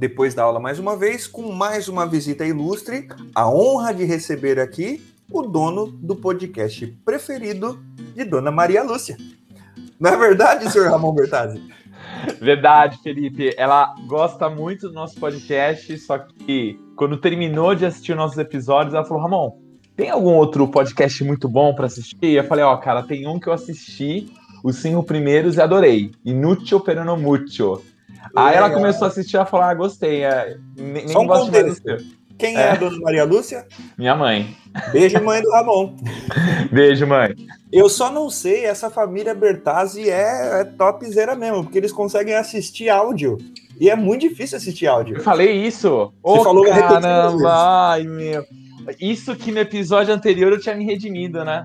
depois da aula mais uma vez, com mais uma visita ilustre, a honra de receber aqui o dono do podcast preferido de Dona Maria Lúcia. Não é verdade, senhor Ramon Bertazzi? Verdade, Felipe. Ela gosta muito do nosso podcast, só que quando terminou de assistir nossos episódios, ela falou: Ramon, tem algum outro podcast muito bom para assistir? E eu falei: Ó, oh, cara, tem um que eu assisti, os cinco primeiros e adorei. Inútil Perano Mucho. Aí ela começou a assistir e falou: Ah, gostei. É, nem, nem gosto mais do seu. Quem é. é a dona Maria Lúcia? Minha mãe. Beijo, mãe do Ramon. Beijo, mãe. Eu só não sei, essa família Bertazzi é, é topzera mesmo, porque eles conseguem assistir áudio. E é muito difícil assistir áudio. Eu falei isso. Você oh, falou caramba, ai meu. Isso que no episódio anterior eu tinha me redimido, né?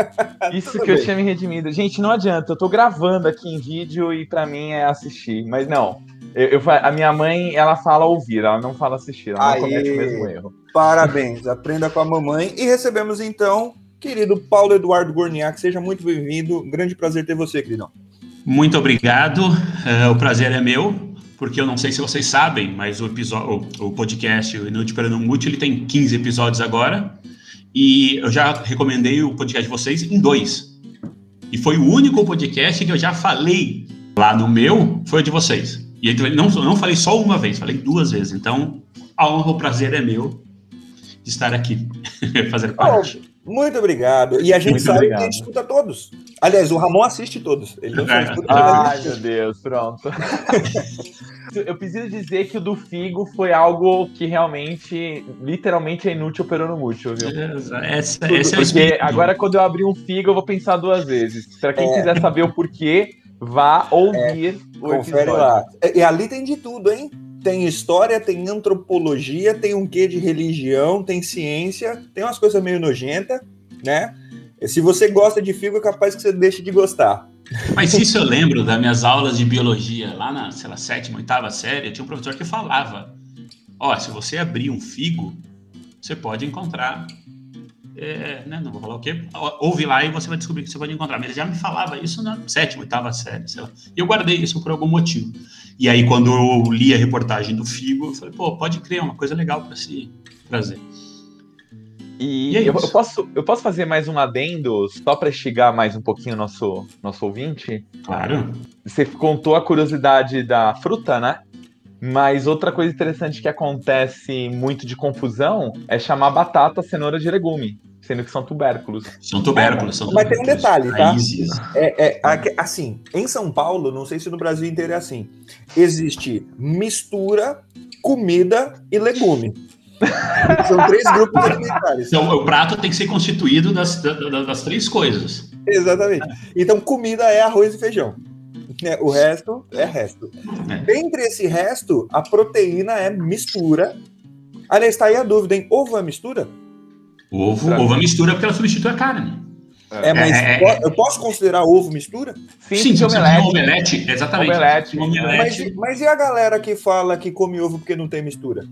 Isso que bem. eu tinha me redimido. Gente, não adianta, eu tô gravando aqui em vídeo e para mim é assistir, mas não. Eu, eu, a minha mãe, ela fala ouvir, ela não fala assistir, ela Aí, não comete o mesmo erro. Parabéns, aprenda com a mamãe. E recebemos então, querido Paulo Eduardo Gorniak, seja muito bem-vindo. Grande prazer ter você, queridão. Muito obrigado, uh, o prazer é meu, porque eu não sei se vocês sabem, mas o, episódio, o, o podcast, o Inútil Pernambuco, ele tem 15 episódios agora, e eu já recomendei o podcast de vocês em dois. E foi o único podcast que eu já falei lá no meu, foi o de vocês. E aí, não, não falei só uma vez, falei duas vezes. Então, a honra, o prazer é meu de estar aqui, fazer parte. Oh, muito obrigado. E a gente muito sabe obrigado. que a gente escuta todos. Aliás, o Ramon assiste todos. Ele não faz tudo. Ai, meu Deus, pronto. Eu preciso dizer que o do Figo foi algo que realmente, literalmente é inútil operando mútil, viu? Essa, essa é porque agora, quando eu abrir um Figo, eu vou pensar duas vezes. Para quem é. quiser saber o porquê, vá ouvir é, o confere episódio. lá. E, e ali tem de tudo, hein? Tem história, tem antropologia, tem um quê de religião, tem ciência, tem umas coisas meio nojenta, né? Se você gosta de figo, é capaz que você deixe de gostar. Mas isso eu lembro das minhas aulas de biologia, lá na, sei lá, sétima, oitava série, tinha um professor que falava: Ó, se você abrir um figo, você pode encontrar é, né, não vou falar o quê, ouve lá e você vai descobrir que você pode encontrar. Mas ele já me falava isso na sétima, oitava série, sei lá. E eu guardei isso por algum motivo. E aí, quando eu li a reportagem do Figo, eu falei, pô, pode crer, é uma coisa legal para se trazer. E, e é eu, eu, posso, eu posso fazer mais um adendo, só para instigar mais um pouquinho o nosso, nosso ouvinte? Claro. Você contou a curiosidade da fruta, né? Mas outra coisa interessante que acontece muito de confusão é chamar batata cenoura de legume sendo que são tubérculos. São tubérculos, são Mas tem um detalhe, tá? É, é, assim, em São Paulo, não sei se no Brasil inteiro é assim, existe mistura, comida e legume. São três grupos alimentares. Então, o prato tem que ser constituído das, das, das três coisas. Exatamente. Então, comida é arroz e feijão. É, o resto é resto. É. Dentre esse resto, a proteína é mistura. Aliás, está aí a dúvida, hein? Ovo é mistura? Ovo, ovo é mistura porque ela substitui a carne. É, mas é, é, é. eu posso considerar ovo mistura? Sim, Sim omelete. omelete. Exatamente. Omelete. omelete. Mas, mas, e a galera que fala que come ovo porque não tem mistura?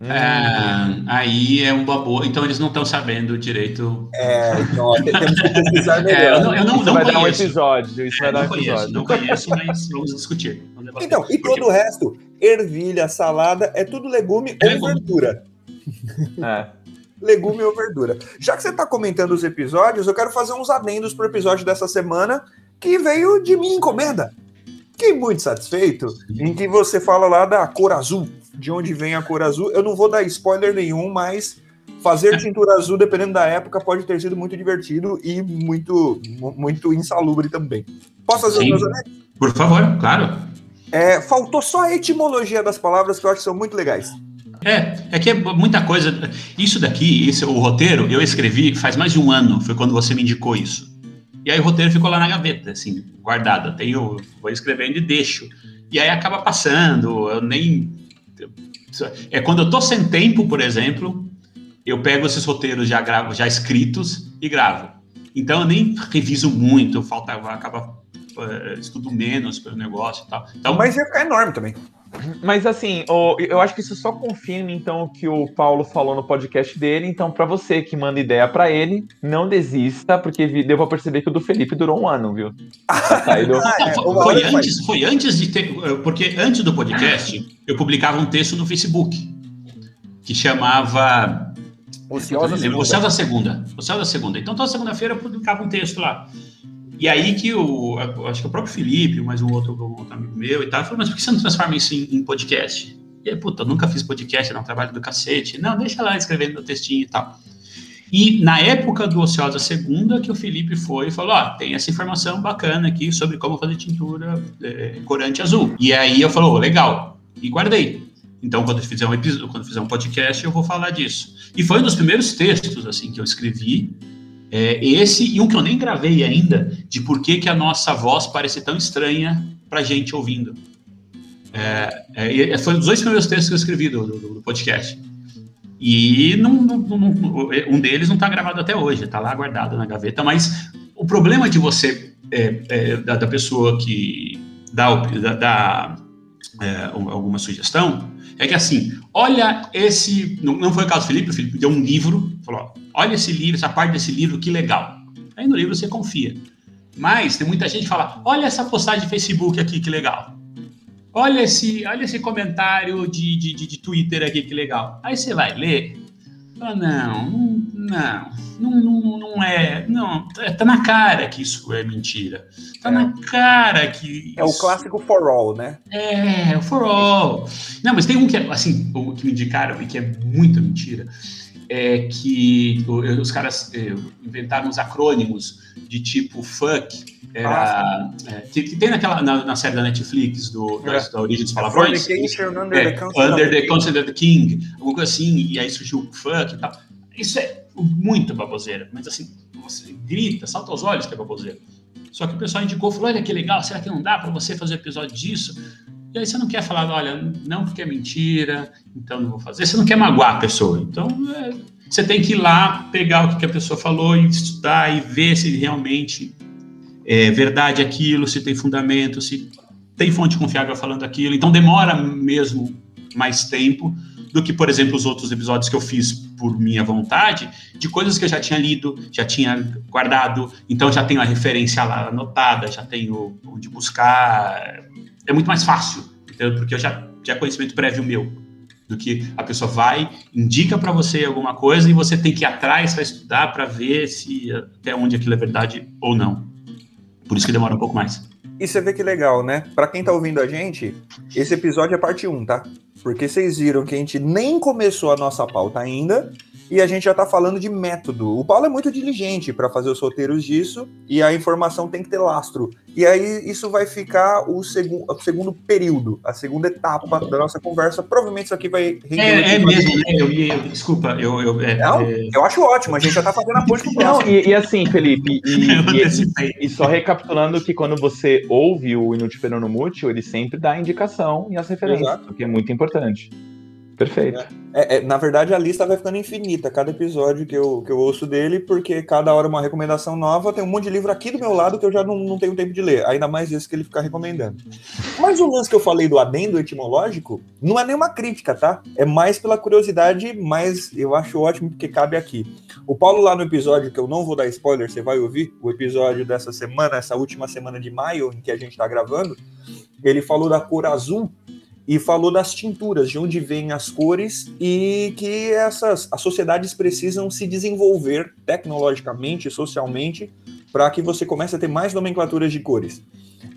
Hum. aí é uma boa. Então eles não estão sabendo direito. É, então, temos que pesquisar melhor. É, eu não, eu não, isso não vai conheço. dar um episódio. Isso vai dar um episódio. Conheço, não conheço, mas vamos discutir. Vamos então, e todo o resto? Ervilha, salada, é tudo legume é ou legume. verdura. É legume ou verdura. Já que você está comentando os episódios, eu quero fazer uns adendos para o episódio dessa semana que veio de minha encomenda. Fiquei muito satisfeito em que você fala lá da cor azul, de onde vem a cor azul. Eu não vou dar spoiler nenhum, mas fazer cintura azul, dependendo da época, pode ter sido muito divertido e muito, muito insalubre também. Posso fazer Sim. os meus anéis? Por favor, claro. É, faltou só a etimologia das palavras que eu acho que são muito legais. É, é que é muita coisa. Isso daqui, esse, o roteiro, eu escrevi faz mais de um ano, foi quando você me indicou isso. E aí o roteiro ficou lá na gaveta, assim, guardado. Tenho, vou escrevendo e deixo. E aí acaba passando, eu nem. É quando eu tô sem tempo, por exemplo, eu pego esses roteiros já, gravo, já escritos e gravo. Então eu nem reviso muito, falta, acaba uh, estudo menos pelo negócio e tal. Então, Mas ficar enorme também. Mas assim, eu acho que isso só confirma então o que o Paulo falou no podcast dele. Então, para você que manda ideia para ele, não desista, porque deu pra perceber que o do Felipe durou um ano, viu? Tá, ah, foi, foi, antes, foi antes de ter. Porque antes do podcast, eu publicava um texto no Facebook que chamava. Ociosa Segunda. Ociosa Segunda. Ociosa Segunda. Então, toda segunda-feira eu publicava um texto lá. E aí que o, acho que o próprio Felipe, mais um outro, um amigo meu e tal, falou, mas por que você não transforma isso em, em podcast? E aí, puta, eu nunca fiz podcast, um trabalho do cacete. Não, deixa lá escrevendo meu textinho e tal. E na época do Ociosa Segunda, que o Felipe foi e falou: Ó, tem essa informação bacana aqui sobre como fazer tintura é, corante azul. E aí eu falou: legal, e guardei. Então, quando fizer um episódio, quando fizer um podcast, eu vou falar disso. E foi um dos primeiros textos assim que eu escrevi é, esse e um que eu nem gravei ainda, de por que, que a nossa voz parece tão estranha para gente ouvindo. É, é, foi um dos dois primeiros textos que eu escrevi do, do, do podcast. E não, não, não, um deles não está gravado até hoje, está lá guardado na gaveta. Mas o problema de você, é, é, da, da, pessoa que dá, dá, é, alguma sugestão, é que assim, olha esse. Não, não foi o caso do Felipe, o Felipe deu um livro, falou: olha esse livro, essa parte desse livro, que legal. Aí no livro você confia. Mas tem muita gente que fala: olha essa postagem de Facebook aqui, que legal. Olha esse, olha esse comentário de, de, de, de Twitter aqui, que legal. Aí você vai ler. Não, não, não, não, não é. Não, é, tá na cara que isso é mentira. Tá é. na cara que. É o clássico for all, né? É, o for all. Não, mas tem um que é, assim, o que me indicaram e que é muita mentira. É que os caras é, inventaram uns acrônimos de tipo fuck, era, ah, é, que, que, tem naquela, na, na, série da Netflix do, é. da, da Origem dos Palavrões. Under, é, the, under the Council of the King, alguma coisa assim, e aí surgiu o funk e tal. Isso é muito baboseira, mas assim, você grita, salta aos olhos que é baboseira. Só que o pessoal indicou, falou, olha que legal, será que não dá para você fazer episódio disso? Você não quer falar, olha, não porque é mentira, então não vou fazer. Você não quer magoar a pessoa. Então, é, você tem que ir lá, pegar o que a pessoa falou e estudar e ver se realmente é verdade aquilo, se tem fundamento, se tem fonte confiável falando aquilo. Então demora mesmo mais tempo do que, por exemplo, os outros episódios que eu fiz por minha vontade, de coisas que eu já tinha lido, já tinha guardado, então já tenho a referência lá anotada, já tenho onde buscar. É muito mais fácil, porque eu já tinha conhecimento prévio meu. Do que a pessoa vai, indica para você alguma coisa e você tem que ir atrás para estudar para ver se até onde aquilo é verdade ou não. Por isso que demora um pouco mais. E você vê que legal, né? Para quem tá ouvindo a gente, esse episódio é parte 1, tá? Porque vocês viram que a gente nem começou a nossa pauta ainda e a gente já está falando de método. O Paulo é muito diligente para fazer os roteiros disso e a informação tem que ter lastro. E aí isso vai ficar o, segu o segundo período, a segunda etapa da nossa conversa. Provavelmente isso aqui vai render. É, é mesmo, né? Eu, eu, desculpa, eu. eu é, Não, é... eu acho ótimo, a gente já está fazendo a ponte pro próximo. Não, e, e, assim, Felipe, e, e, e, só recapitulando que quando você ouve o Inútil Perano Mútil, ele sempre dá a indicação e as referências, Exato. o que é muito importante. Perfeito. É, é, na verdade, a lista vai ficando infinita, cada episódio que eu, que eu ouço dele, porque cada hora uma recomendação nova. Tem um monte de livro aqui do meu lado que eu já não, não tenho tempo de ler, ainda mais isso que ele fica recomendando. Mas o lance que eu falei do adendo etimológico não é nenhuma crítica, tá? É mais pela curiosidade, mas eu acho ótimo porque cabe aqui. O Paulo, lá no episódio, que eu não vou dar spoiler, você vai ouvir, o episódio dessa semana, essa última semana de maio em que a gente tá gravando, ele falou da cor azul e falou das tinturas, de onde vêm as cores e que essas as sociedades precisam se desenvolver tecnologicamente, socialmente, para que você comece a ter mais nomenclaturas de cores.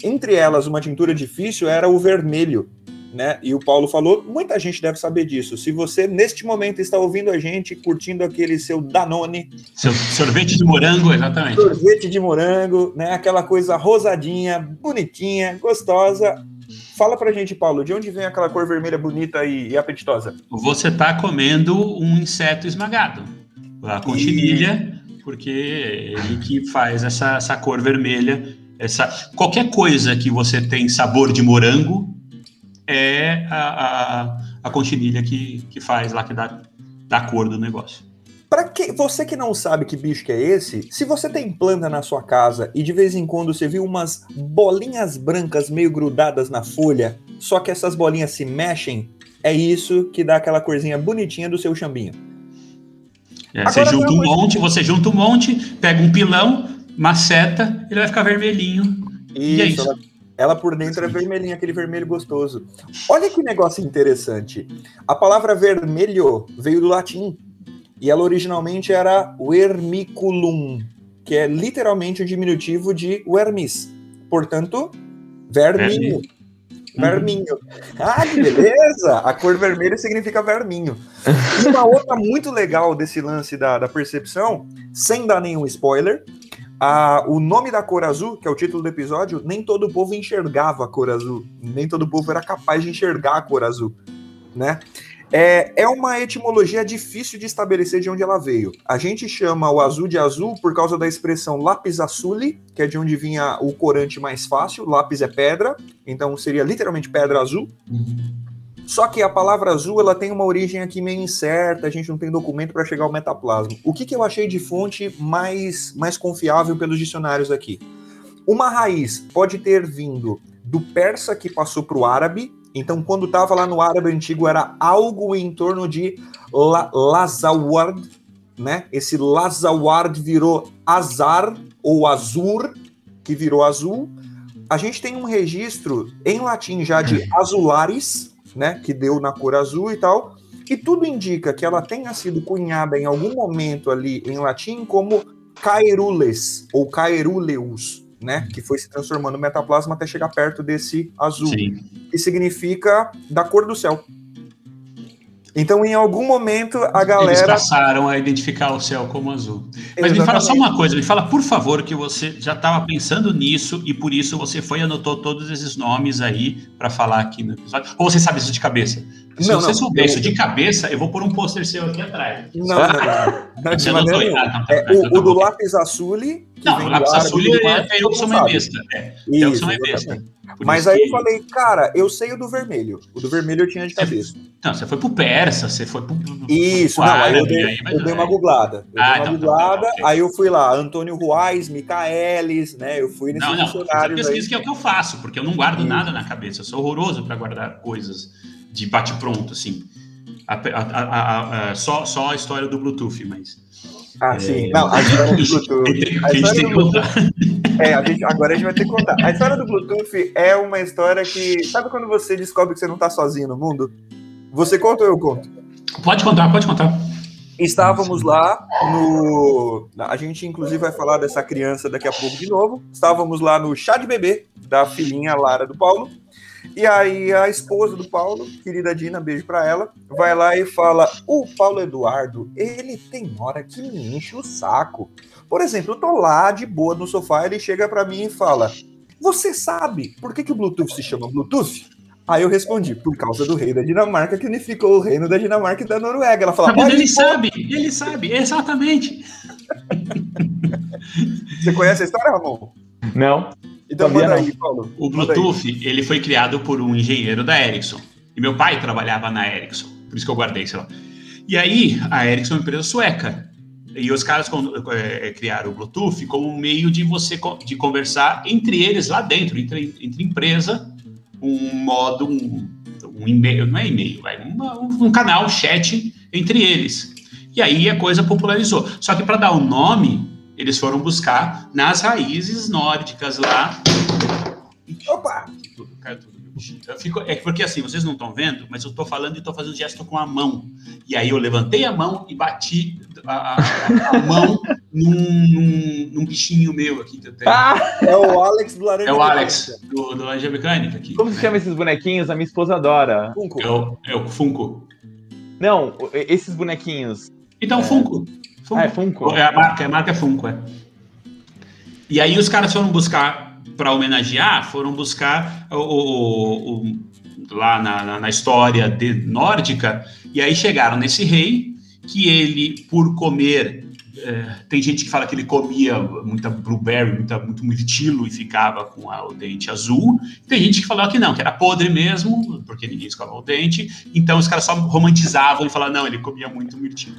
Entre elas, uma tintura difícil era o vermelho, né? E o Paulo falou, muita gente deve saber disso. Se você neste momento está ouvindo a gente, curtindo aquele seu Danone, seu sorvete de morango, exatamente. Sorvete de morango, né? Aquela coisa rosadinha, bonitinha, gostosa Fala pra gente, Paulo, de onde vem aquela cor vermelha bonita e, e apetitosa? Você tá comendo um inseto esmagado. A conchinilha, e... porque ele que faz essa, essa cor vermelha. Essa, qualquer coisa que você tem sabor de morango é a, a, a conchinilha que, que faz lá, que dá, dá a cor do negócio. Que você que não sabe que bicho que é esse, se você tem planta na sua casa e de vez em quando você viu umas bolinhas brancas meio grudadas na folha, só que essas bolinhas se mexem, é isso que dá aquela corzinha bonitinha do seu chambinho. É, você junta um monte, você junta um monte, pega um pilão, maceta, ele vai ficar vermelhinho. Isso, e é isso. Ela, ela por dentro é vermelhinha, aquele vermelho gostoso. Olha que negócio interessante. A palavra vermelho veio do latim. E ela originalmente era vermiculum, que é literalmente o diminutivo de vermis. Portanto, verminho. Verminho. Ah, que beleza! A cor vermelha significa verminho. E uma outra muito legal desse lance da, da percepção, sem dar nenhum spoiler, a, o nome da cor azul, que é o título do episódio, nem todo o povo enxergava a cor azul. Nem todo o povo era capaz de enxergar a cor azul, né? É, é uma etimologia difícil de estabelecer de onde ela veio. A gente chama o azul de azul por causa da expressão lápis azuli, que é de onde vinha o corante mais fácil. Lápis é pedra, então seria literalmente pedra azul. Só que a palavra azul ela tem uma origem aqui meio incerta, a gente não tem documento para chegar ao metaplasma. O que, que eu achei de fonte mais, mais confiável pelos dicionários aqui? Uma raiz pode ter vindo do persa que passou para o árabe, então, quando estava lá no árabe antigo, era algo em torno de la Lazaward, né? Esse Lazaward virou Azar ou Azur, que virou azul. A gente tem um registro em latim já de azularis, né? Que deu na cor azul e tal. E tudo indica que ela tenha sido cunhada em algum momento ali em latim como Caerules ou Caeruleus, né? Que foi se transformando no metaplasma até chegar perto desse azul, Sim. que significa da cor do céu. Então, em algum momento, a galera. Eles passaram a identificar o céu como azul. Mas Exatamente. me fala só uma coisa, me fala, por favor, que você já estava pensando nisso e por isso você foi e anotou todos esses nomes aí para falar aqui no episódio. Ou você sabe isso de cabeça? Se não, você não, souber isso de cabeça, eu vou pôr um pôster seu aqui atrás. Não, não, não. não de maneira nenhuma. É, o, o do lápis azuli. Não, o lápis azuli é, é eu que sou uma besta. É, eu que sou uma besta. Mas aí que... eu falei, cara, eu sei o do vermelho. O do vermelho eu tinha de cabeça. Não, você foi pro persa, você foi pro. Isso, não, aí eu dei, eu dei uma googlada. Eu ah, dei uma então, googlada, tá, tá, aí eu fui lá, Antônio Ruais, Micaelis, né? Eu fui nesses não, não, dicionários. pesquisa que é o que eu faço, porque eu não guardo nada na cabeça. Eu sou horroroso para guardar coisas de bate-pronto, assim. A, a, a, só, só a história do Bluetooth, mas. Ah, é... sim. Não, a história do Bluetooth. A história do Bluetooth. É, a gente, agora a gente vai ter que contar. A história do Bluetooth é uma história que. Sabe quando você descobre que você não está sozinho no mundo? Você conta ou eu conto? Pode contar, pode contar. Estávamos lá no. A gente, inclusive, vai falar dessa criança daqui a pouco de novo. Estávamos lá no chá de bebê da filhinha Lara do Paulo. E aí a esposa do Paulo, querida Dina, beijo pra ela, vai lá e fala: O Paulo Eduardo, ele tem hora que me enche o saco. Por exemplo, eu tô lá de boa no sofá, ele chega para mim e fala: Você sabe por que, que o Bluetooth se chama Bluetooth? Aí eu respondi, por causa do rei da Dinamarca que unificou o reino da Dinamarca e da Noruega. Ela fala, mas ele sabe, ele sabe, exatamente. Você conhece a história, Ramon? Não. Então manda aí, Paulo. O Bluetooth, ele foi criado por um engenheiro da Ericsson. E meu pai trabalhava na Ericsson, por isso que eu guardei, sei lá. E aí, a Ericsson é uma empresa sueca. E os caras é, criaram o Bluetooth como um meio de você de conversar entre eles lá dentro, entre, entre empresa, um modo, um, um e-mail, não é e-mail, é um, um canal, chat entre eles. E aí a coisa popularizou. Só que para dar o um nome, eles foram buscar nas raízes nórdicas lá. Opa! Tudo, caiu tudo. Eu fico, é porque assim, vocês não estão vendo, mas eu estou falando e estou fazendo gesto com a mão. E aí eu levantei a mão e bati a, a, a mão num, num, num, bichinho meu aqui que eu tenho. Ah, é o Alex do Laranja É o Alex do, do Laranja Mecânica aqui. Como né? se chama esses bonequinhos? A minha esposa adora. Funko. É o, é o Funko. Não, esses bonequinhos. Então, é... Funko. Funko. É Funko. É a marca, a marca é Funko, é. E aí os caras foram buscar, para homenagear, foram buscar o, o, o lá na, na, história de, nórdica, e aí chegaram nesse rei, que ele, por comer, é, tem gente que fala que ele comia muita blueberry, muita, muito mirtilo e ficava com a, o dente azul, tem gente que falou que não, que era podre mesmo, porque ninguém escovava o dente, então os caras só romantizavam e falavam, não, ele comia muito mirtilo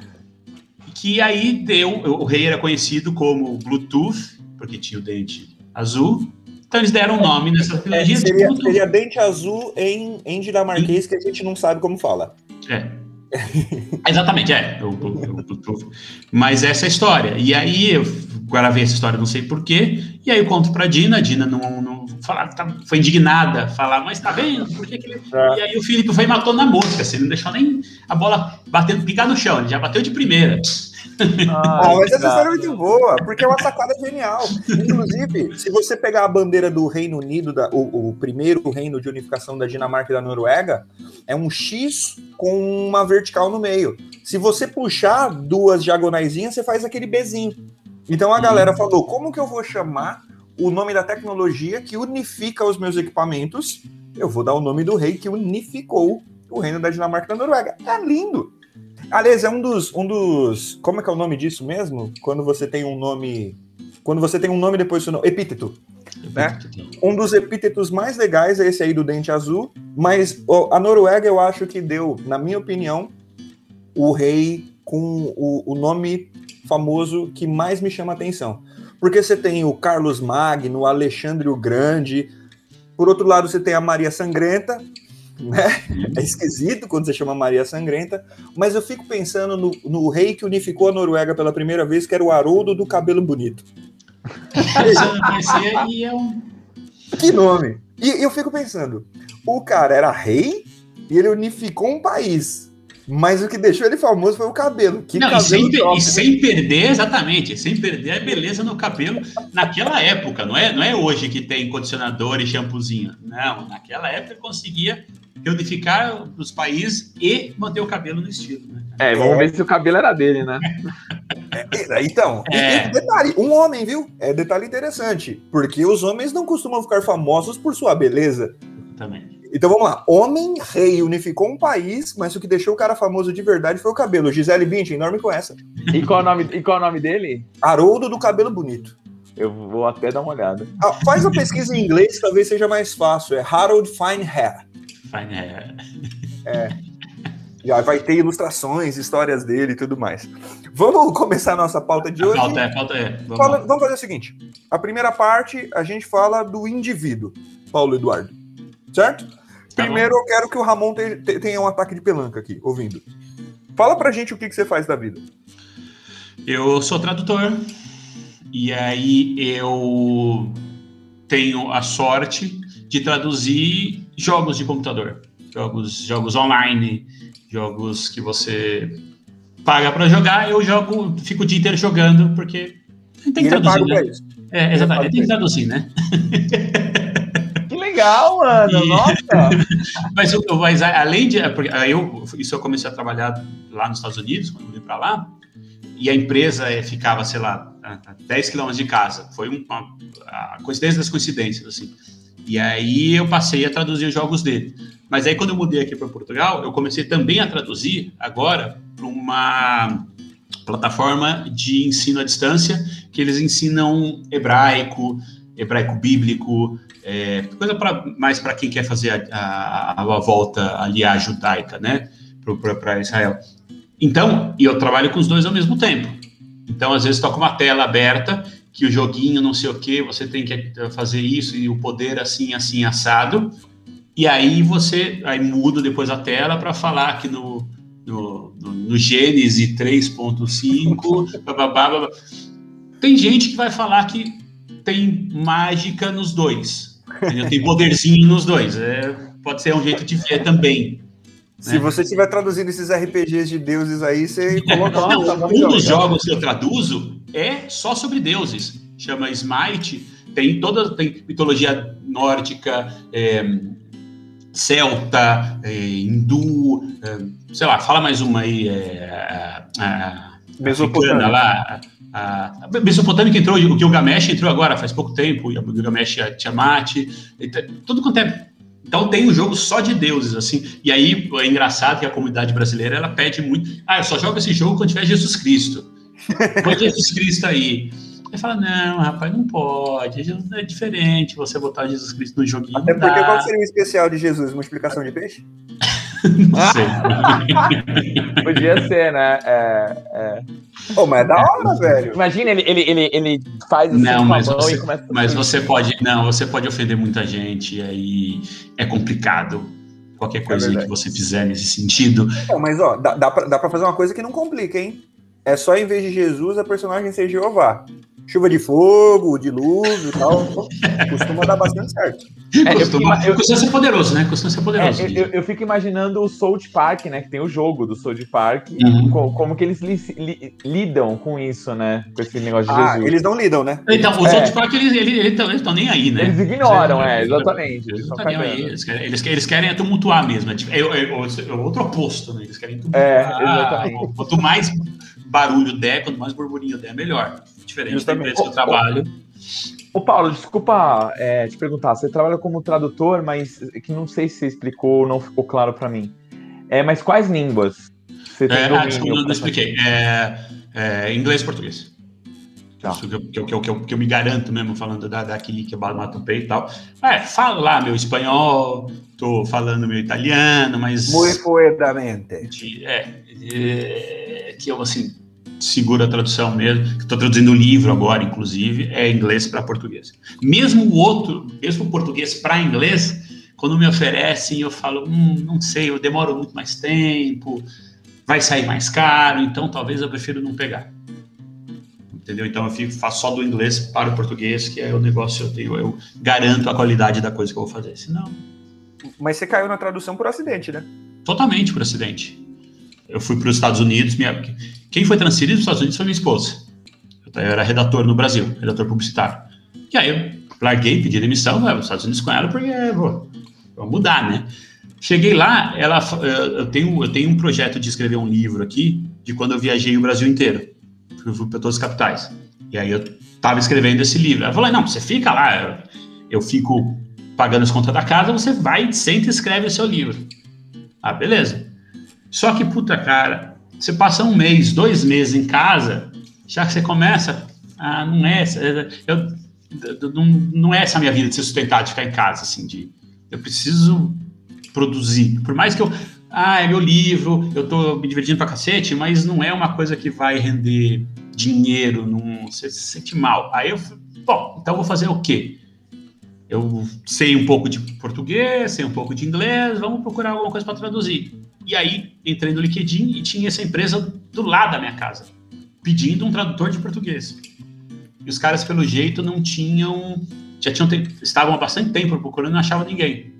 que aí deu, o rei era conhecido como Bluetooth, porque tinha o dente azul, Então eles deram um nome nessa trilogia. É, seria, seria Dente Azul em, em dinamarquês, que a gente não sabe como fala. É. Exatamente, é. Eu, eu, eu, mas essa é a história. E aí eu gravei essa história, não sei porquê. E aí eu conto pra Dina, a Dina não, não falar, tá, foi indignada, falar, mas tá vendo? Por que, que ele. É. E aí o Felipe foi e matou na mosca, assim, não deixou nem a bola batendo, picar no chão, ele já bateu de primeira. Ah, mas essa história é muito boa, porque é uma sacada genial. Inclusive, se você pegar a bandeira do Reino Unido, da, o, o, primeiro reino de unificação da Dinamarca e da Noruega, é um X com uma vertical no meio. Se você puxar duas diagonaisinhas, você faz aquele Bzinho. Então a galera uhum. falou: como que eu vou chamar o nome da tecnologia que unifica os meus equipamentos? Eu vou dar o nome do rei que unificou o reino da Dinamarca e da Noruega. É lindo. Aliás, é um dos, um dos. Como é que é o nome disso mesmo? Quando você tem um nome. Quando você tem um nome depois do nome. Epíteto. Né? Um dos epítetos mais legais é esse aí do dente azul, mas a Noruega eu acho que deu, na minha opinião, o rei com o, o nome famoso que mais me chama atenção. Porque você tem o Carlos Magno, o Alexandre o Grande, por outro lado você tem a Maria Sangrenta, né? É esquisito quando você chama Maria Sangrenta, mas eu fico pensando no, no rei que unificou a Noruega pela primeira vez, que era o Haroldo do cabelo bonito. que nome! E eu fico pensando, o cara era rei e ele unificou um país. Mas o que deixou ele famoso foi o cabelo. Que não, cabelo e, sem, e sem, perder, exatamente, sem perder a beleza no cabelo naquela época. Não é, não é hoje que tem condicionador e shampoozinho. Não, naquela época conseguia reunificar os países e manter o cabelo no estilo. Né? É, vamos é. ver se o cabelo era dele, né? É, é então, é. E, detalhe, um homem, viu? É detalhe interessante, porque os homens não costumam ficar famosos por sua beleza. Também. Então vamos lá. Homem rei unificou um país, mas o que deixou o cara famoso de verdade foi o cabelo. Gisele Bündchen, enorme com essa. E qual, o nome, e qual o nome dele? Haroldo do cabelo bonito. Eu vou até dar uma olhada. Ah, faz a pesquisa em inglês, talvez seja mais fácil. É Harold Fine Hair. Fine Hair. É. E aí vai ter ilustrações, histórias dele e tudo mais. Vamos começar a nossa pauta de hoje. É, é. Vamos, Fala, vamos fazer o seguinte: a primeira parte a gente fala do indivíduo, Paulo Eduardo. Certo? Tá Primeiro eu quero que o Ramon tenha um ataque de pelanca aqui, ouvindo. Fala pra gente o que, que você faz da vida. Eu sou tradutor. E aí eu tenho a sorte de traduzir jogos de computador, jogos, jogos online, jogos que você paga para jogar. Eu jogo, fico o dia inteiro jogando porque tem que traduzir. Né? É, exatamente, tem que traduzir, né? legal, mano. E... Nossa! mas, mas além de. Eu, isso eu comecei a trabalhar lá nos Estados Unidos, quando eu vim para lá, e a empresa eh, ficava, sei lá, a 10 quilômetros de casa. Foi uma, a coincidência das coincidências, assim. E aí eu passei a traduzir os jogos dele. Mas aí quando eu mudei aqui para Portugal, eu comecei também a traduzir agora para uma plataforma de ensino à distância que eles ensinam hebraico, hebraico bíblico, é, coisa pra, mais para quem quer fazer a, a, a, volta ali à judaica, né, para Israel. Então, e eu trabalho com os dois ao mesmo tempo. Então, às vezes, toca uma tela aberta que o joguinho não sei o que, você tem que fazer isso e o poder assim, assim, assado. E aí você aí muda depois a tela para falar que no, no, no, no Gênesis 3.5, tem gente que vai falar que tem mágica nos dois. Tem poderzinho nos dois. É, pode ser um jeito de ver também. Se né? você estiver traduzindo esses RPGs de deuses aí, você coloca Não, lá. Um dos jogos que eu traduzo é só sobre deuses. Chama Smite. Tem toda tem mitologia nórdica, é, celta, é, hindu, é, sei lá, fala mais uma aí. É, a, Mesopotâmia. lá. A, a Mesopotâmica entrou, o Gilgamesh entrou agora, faz pouco tempo, o Gilgamesh e a Tiamat, tudo quanto é. Então tem um jogo só de deuses, assim. E aí é engraçado que a comunidade brasileira ela pede muito. Ah, eu só jogo esse jogo quando tiver Jesus Cristo. Põe Jesus Cristo aí. Aí fala, não, rapaz, não pode. Jesus é diferente você botar Jesus Cristo no joguinho. Até porque qual seria o especial de Jesus? Uma explicação de peixe? Não sei. Podia ser, né? É, é. Pô, mas é da hora, velho. Imagina, ele, ele, ele, ele faz assim não, mas você, Mas você pode. Não, você pode ofender muita gente, e aí é complicado. Qualquer coisa é que você fizer nesse sentido. Não, mas ó, dá, dá, pra, dá pra fazer uma coisa que não complica, hein? É só em vez de Jesus a personagem ser Jeová chuva de fogo, dilúvio e tal, costuma dar bastante certo. É, costuma, eu, costuma ser poderoso, né? Costuma ser poderoso. É, eu, eu, fico imaginando o South Park, né? Que tem o jogo do South Park, uhum. como, como, que eles li, li, lidam com isso, né? Com esse negócio de ah, Jesus. Eles não lidam, né? Então, o é. South Park, eles estão nem aí, né? Eles ignoram, é, exatamente. Eles, estão nem aí. Eles querem, eles, eles querem tumultuar mesmo. É, tipo, é, é, é, outro oposto, né? Eles querem tumultuar. É, exatamente. Quanto mais barulho der, quanto mais burburinho der, melhor diferente Justamente. da empresa que eu trabalho. Ô, Paulo, desculpa é, te perguntar, você trabalha como tradutor, mas que não sei se você explicou, não ficou claro para mim. É, mas quais línguas você tem é, ah, desculpa, não expliquei. É, é, inglês e português. Tá. Isso que eu, que, eu, que, eu, que eu me garanto mesmo, falando da, daqui, que é Balatupei e tal. É, falo lá meu espanhol, tô falando meu italiano, mas... Muito fluidamente. É, é, que eu, assim, segura a tradução mesmo. Estou traduzindo o livro agora, inclusive, é inglês para português. Mesmo o outro, mesmo o português para inglês, quando me oferecem, eu falo, hum, não sei, eu demoro muito mais tempo, vai sair mais caro, então talvez eu prefiro não pegar. Entendeu? Então eu fico, faço só do inglês para o português, que é o negócio eu tenho, eu garanto a qualidade da coisa que eu vou fazer. Senão. Mas você caiu na tradução por acidente, né? Totalmente por acidente. Eu fui para os Estados Unidos, minha, quem foi transferido para os Estados Unidos foi minha esposa. Eu era redator no Brasil, redator publicitário. E aí eu larguei, pedi demissão, vai para os Estados Unidos com ela, porque vou, vou mudar, né? Cheguei lá, ela, eu, tenho, eu tenho um projeto de escrever um livro aqui, de quando eu viajei o Brasil inteiro. Fui para todas as capitais. E aí eu estava escrevendo esse livro. Ela falou: não, você fica lá, eu, eu fico pagando as contas da casa, você vai, senta e escreve o seu livro. Ah, beleza. Só que, puta cara, você passa um mês, dois meses em casa, já que você começa, ah, não é, eu, não, não é essa a minha vida de ser sustentado, de ficar em casa, assim, de eu preciso produzir. Por mais que eu, ah, é meu livro, eu tô me divertindo pra cacete, mas não é uma coisa que vai render dinheiro, não, você se sente mal. Aí eu, bom, então vou fazer o quê? Eu sei um pouco de português, sei um pouco de inglês, vamos procurar alguma coisa para traduzir. E aí entrei no LinkedIn e tinha essa empresa do lado da minha casa, pedindo um tradutor de português. E os caras, pelo jeito, não tinham. Já tinham estavam há bastante tempo procurando e não achavam ninguém.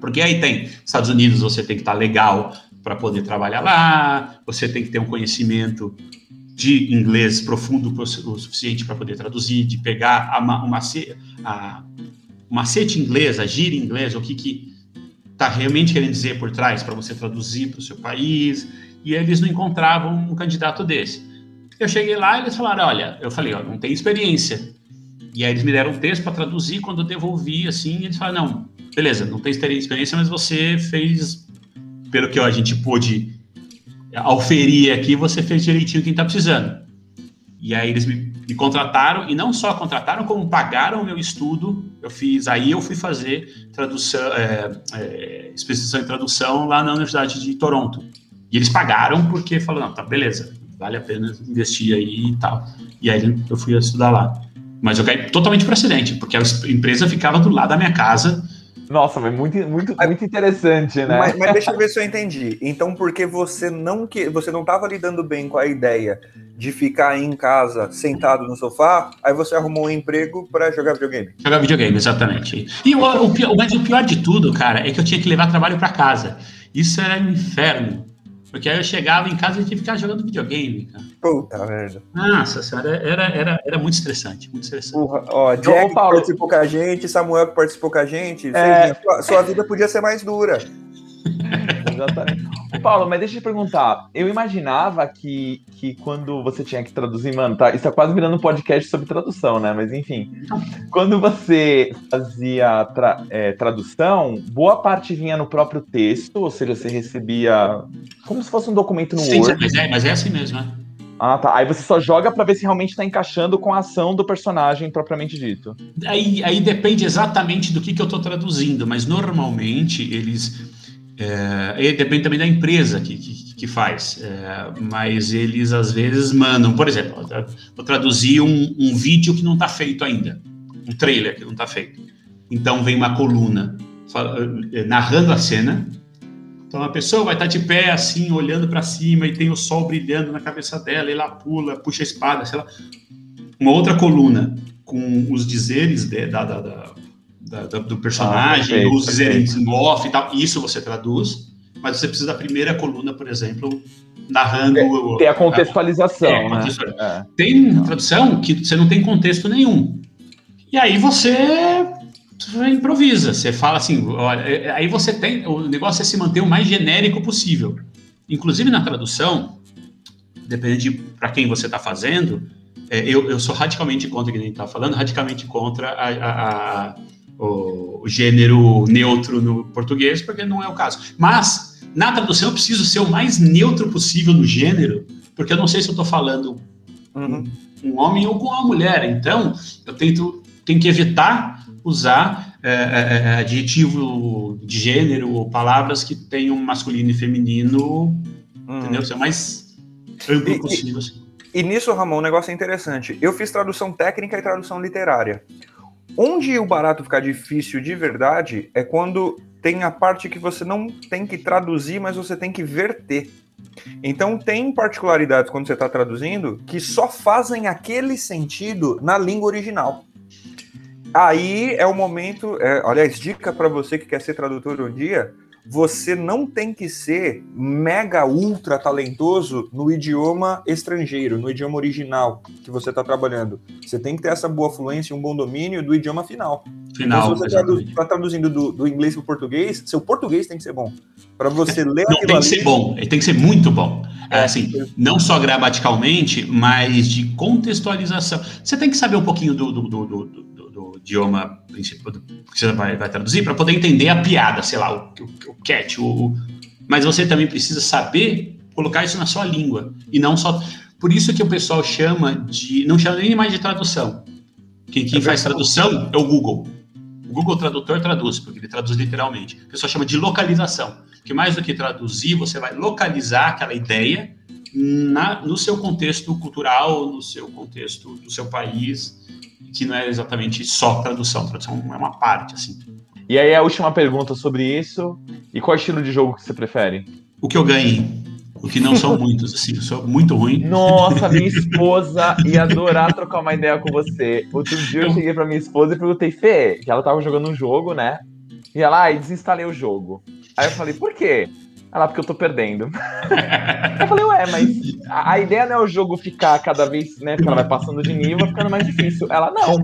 Porque aí tem Estados Unidos, você tem que estar legal para poder trabalhar lá, você tem que ter um conhecimento de inglês profundo o suficiente para poder traduzir, de pegar o macete inglês, a gíria inglesa, o que, que está realmente querendo dizer por trás para você traduzir para o seu país, e eles não encontravam um candidato desse. Eu cheguei lá e eles falaram, olha, eu falei, ó, não tem experiência. E aí eles me deram um texto para traduzir, quando eu devolvi, assim, eles falaram, não, beleza, não tem experiência, mas você fez, pelo que ó, a gente pôde auferir aqui, você fez direitinho quem está precisando. E aí eles me, me, contrataram, e não só contrataram, como pagaram o meu estudo. Eu fiz, aí eu fui fazer tradução, é, é, especialização em tradução lá na Universidade de Toronto. E eles pagaram porque falaram, não, tá, beleza, vale a pena investir aí e tal. E aí eu fui estudar lá. Mas eu caí totalmente por acidente, porque a empresa ficava do lado da minha casa, nossa, mas muito, muito, muito interessante, né? Mas, mas, deixa eu ver se eu entendi. Então, porque você não que você não estava lidando bem com a ideia de ficar em casa sentado no sofá, aí você arrumou um emprego para jogar videogame. Jogar videogame, exatamente. E o, o, pior, mas o pior de tudo, cara, é que eu tinha que levar trabalho para casa. Isso era um inferno. Porque aí eu chegava em casa e tinha que ficar jogando videogame, cara. Puta merda. Nossa senhora, era, era, era muito estressante, muito estressante. Porra, ó, Jack Paulo... participou com a gente, Samuel que participou com a gente. É... Sua, sua vida podia ser mais dura. Exatamente. Paulo, mas deixa eu te perguntar. Eu imaginava que, que quando você tinha que traduzir, mano, tá, isso é quase virando um podcast sobre tradução, né? Mas enfim, quando você fazia tra, é, tradução, boa parte vinha no próprio texto, ou seja, você recebia como se fosse um documento no Sim, Word. Mas é, mas é assim mesmo, né? Ah, tá. Aí você só joga para ver se realmente está encaixando com a ação do personagem propriamente dito. Aí, aí depende exatamente do que, que eu estou traduzindo, mas normalmente eles É, e depende também da empresa que, que, que faz, é, mas eles às vezes mandam, por exemplo, vou traduzir um, um vídeo que não está feito ainda, um trailer que não está feito. Então vem uma coluna eh, narrando a cena. Então a pessoa vai estar tá de pé assim, olhando para cima e tem o sol brilhando na cabeça dela, e ela pula, puxa a espada, sei lá. Uma outra coluna com os dizeres de, da, da, da da, da, do personagem, ah, os dizeres em off e tal. Isso você traduz, mas você precisa da primeira coluna, por exemplo, narrando. Tem a contextualização. É, né? É. Tem tradução que você não tem contexto nenhum. E aí você improvisa. Você fala assim, olha, é, é, aí você tem. O negócio é se manter o mais genérico possível. Inclusive na tradução, dependendo de para quem você está fazendo, é, eu, eu sou radicalmente contra, que a gente está falando, radicalmente contra a, a, a o, gênero neutro no português, porque não é o caso. Mas, na tradução, eu preciso ser o mais neutro possível no gênero, porque eu não sei se eu estou falando uhum. com um homem ou com uma mulher. Então, eu tento, tenho que evitar usar é, é, é adjetivo de gênero ou palavras que tenham masculino e feminino, uhum. entendeu? Ser o mais amplo e, possível. Assim. E, e nisso, Ramon, um negócio interessante. Eu fiz tradução técnica e tradução literária. Onde o barato fica difícil de verdade é quando tem a parte que você não tem que traduzir, mas você tem que verter. Então tem particularidades quando você está traduzindo que só fazem aquele sentido na língua original. Aí é o momento, é, aliás, dica para você que quer ser tradutor um dia, você não tem que ser mega ultra talentoso no idioma estrangeiro, no idioma original que você está trabalhando. Você tem que ter essa boa fluência, um bom domínio do idioma final. Final. Então, se você está traduzindo do, do inglês para o português, seu português tem que ser bom. Para você ler Não, tem ali... que ser bom, ele tem que ser muito bom. É, assim, não só gramaticalmente, mas de contextualização. Você tem que saber um pouquinho do, do, do, do idioma principal que você vai, vai traduzir para poder entender a piada, sei lá, o, o, o catch, o, mas você também precisa saber colocar isso na sua língua e não só. Por isso que o pessoal chama de. Não chama nem mais de tradução. Quem, quem é faz tradução é o Google. O Google Tradutor traduz, porque ele traduz literalmente. O pessoal chama de localização. Que mais do que traduzir, você vai localizar aquela ideia na, no seu contexto cultural, no seu contexto do seu país que não é exatamente só tradução, tradução é uma parte, assim. E aí a última pergunta sobre isso, e qual estilo de jogo que você prefere? O que eu ganhei, o que não são muitos, assim, eu sou muito ruim. Nossa, minha esposa ia adorar trocar uma ideia com você. Outro dia eu cheguei pra minha esposa e perguntei, Fê, que ela tava jogando um jogo, né? E ela, ah, desinstalei o jogo. Aí eu falei, por quê? Ela, porque eu tô perdendo. eu falei, ué, mas a, a, ideia não é o jogo ficar cada vez, né? Porque ela vai passando de nível, vai ficando mais difícil. Ela, não.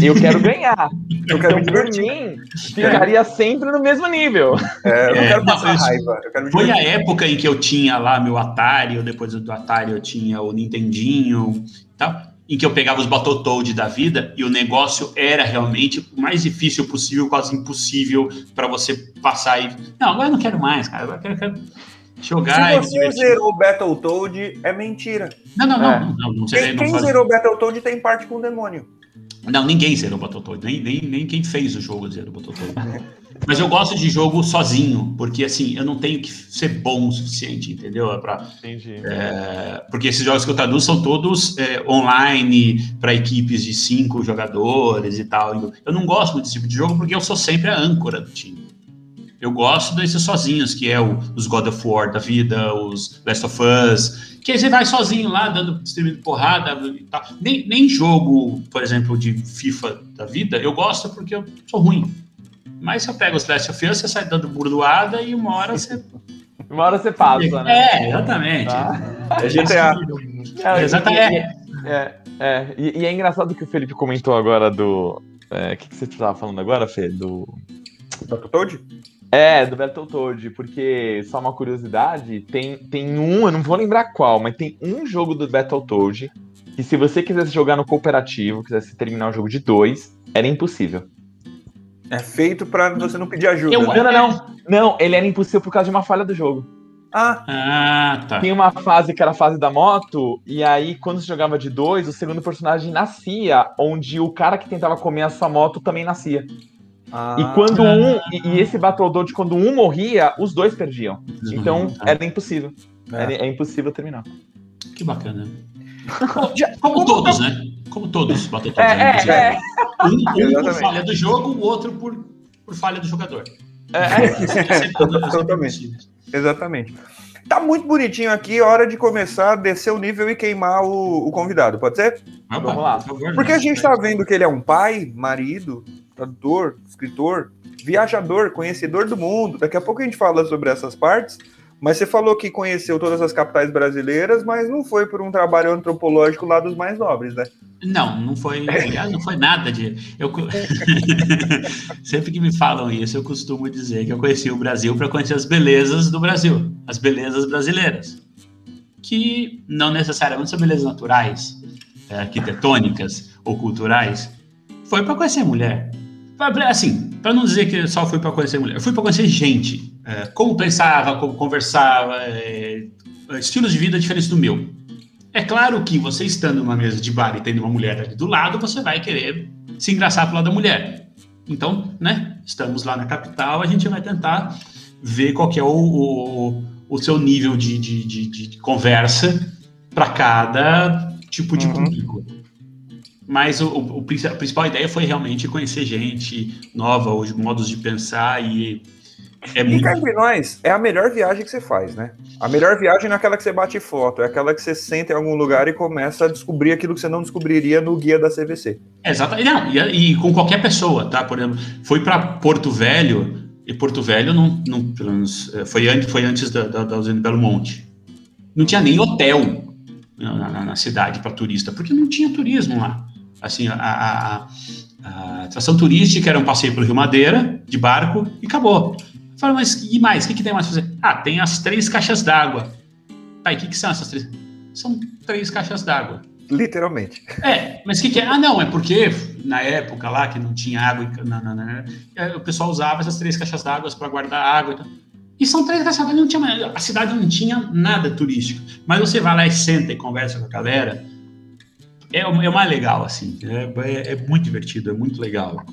Eu quero ganhar. Eu quero então, por mim, ficaria sempre no mesmo nível. É, eu não é, quero passar não, raiva. Quero foi a época em que eu tinha lá meu Atari, depois do Atari eu tinha o Nintendinho e tal em que eu pegava os Battletoads da vida e o negócio era realmente o mais difícil possível, quase impossível para você passar e. Não, agora eu não quero mais, cara. Agora eu quero, quero jogar. Se você zerou o Battletoad, é mentira. Não, não, não. É. não, não, não quem, quem faz... zerou o Battletoad tem parte com o demônio. Não, ninguém zerou o Battletoad, nem, nem, nem quem fez o jogo zerou o Battletoad. Mas eu gosto de jogo sozinho, porque assim, eu não tenho que ser bom o suficiente, entendeu? É pra, Entendi. É, porque esses jogos que eu traduzo são todos é, online, para equipes de cinco jogadores e tal. Eu não gosto muito desse tipo de jogo porque eu sou sempre a âncora do time. Eu gosto desses sozinhos, que é o, os God of War da vida, os Last of Us, que você vai sozinho lá, dando, distribuindo porrada e tal. Nem, nem jogo, por exemplo, de FIFA da vida, eu gosto porque eu sou ruim. Mas se eu pego os Last of Us, você sai dando burdoada e uma hora você. Uma hora você passa, né? É, exatamente. Tá. É GTA. É, exatamente. É, é, e, e, é engraçado que o Felipe comentou agora do. É, o que, que você estava falando agora, Fê? Do. Battletoad? É, do Battletoad, porque, só uma curiosidade, tem, tem um, eu não vou lembrar qual, mas tem um jogo do Battletoad que se você quisesse jogar no cooperativo, quisesse terminar um jogo de dois, era impossível. É feito para você não pedir ajuda. Eu, né? Não, não, não. Não, ele era impossível por causa de uma falha do jogo. Ah. ah, tá. Tem uma fase que era a fase da moto, e aí, quando você jogava de dois, o segundo personagem nascia, onde o cara que tentava comer essa moto também nascia. Ah, e quando um. E, e esse Battletoad, quando um morria, os dois perdiam. Então era impossível. É. Era, é impossível terminar. Que bacana. Como todos, né? Como todos os Battletoads. É, né? é, é. Um, um por falha do jogo, o outro por, por falha do jogador. É, Exatamente. Exatamente. Tá muito bonitinho aqui, hora de começar a descer o nível e queimar o, o convidado, pode ser? Ah, Vamos lá. Porque a gente tá vendo que ele é um pai, marido, tradutor, escritor, viajador, conhecedor do mundo. Daqui a pouco a gente fala sobre essas partes. Mas você falou que conheceu todas as capitais brasileiras, mas não foi por um trabalho antropológico lá dos mais nobres, né? Não, não foi. Aliás, não foi nada de. Eu... Sempre que me falam isso, eu costumo dizer que eu conheci o Brasil para conhecer as belezas do Brasil, as belezas brasileiras, que não necessariamente são belezas naturais, é, arquitetônicas ou culturais. Foi para conhecer mulher. Assim, para não dizer que só fui para conhecer mulher, eu fui para conhecer gente é, como pensava, como conversava, é, estilos de vida diferentes do meu. É claro que você estando numa mesa de bar e tendo uma mulher ali do lado, você vai querer se engraçar pro lado da mulher. Então, né, estamos lá na capital, a gente vai tentar ver qual que é o, o, o seu nível de, de, de, de conversa para cada tipo de uhum. público. Mas o, o, a principal ideia foi realmente conhecer gente nova, os modos de pensar e é muito... E entre nós, é a melhor viagem que você faz, né? A melhor viagem não é aquela que você bate foto, é aquela que você senta em algum lugar e começa a descobrir aquilo que você não descobriria no guia da CVC. Exatamente. E, e, com qualquer pessoa, tá? Por exemplo, foi para Porto Velho, e Porto Velho não, não pelo menos, é, foi antes, foi antes da, da, da usina Belo Monte. Não tinha nem hotel na, na, na cidade para turista, porque não tinha turismo lá. Assim, a, a, a atração turística era um passeio pelo Rio Madeira, de barco, e acabou. Fala, mas e mais? O que, que tem mais pra fazer? Ah, tem as três caixas d'água. Tá, e o que, que são essas três? São três caixas d'água. Literalmente. É, mas o que, que, é? Ah, não, é porque na época lá que não tinha água, na, na, na, o pessoal usava essas três caixas d'água para guardar água e tal. E são três caixas d'água, não tinha, a cidade não tinha nada turístico. Mas você vai lá e senta e conversa com a galera, é, é mais legal, assim. É, é, é muito divertido, é muito legal.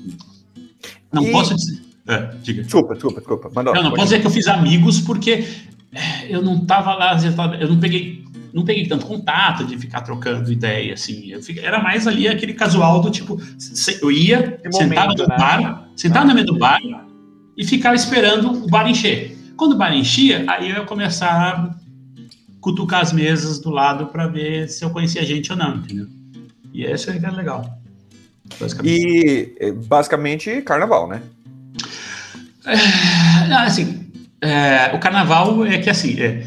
Não e... posso dizer. É, diga. Desculpa, desculpa, desculpa. Mandou, não, não posso dizer que eu fiz amigos porque é, eu não tava lá, eu não peguei, não peguei tanto contato de ficar trocando ideia, assim. Fiquei, era mais ali aquele casual do tipo, eu ia, sentava no né? bar, sentava ah, no meio do bar e ficava esperando o bar encher. Quando o bar enchia, aí eu ia começar a cutucar as mesas do lado para ver se eu conhecia gente ou não, entendeu? E esse é legal. Basicamente. E basicamente carnaval, né? É, assim, é, o carnaval é que assim, é,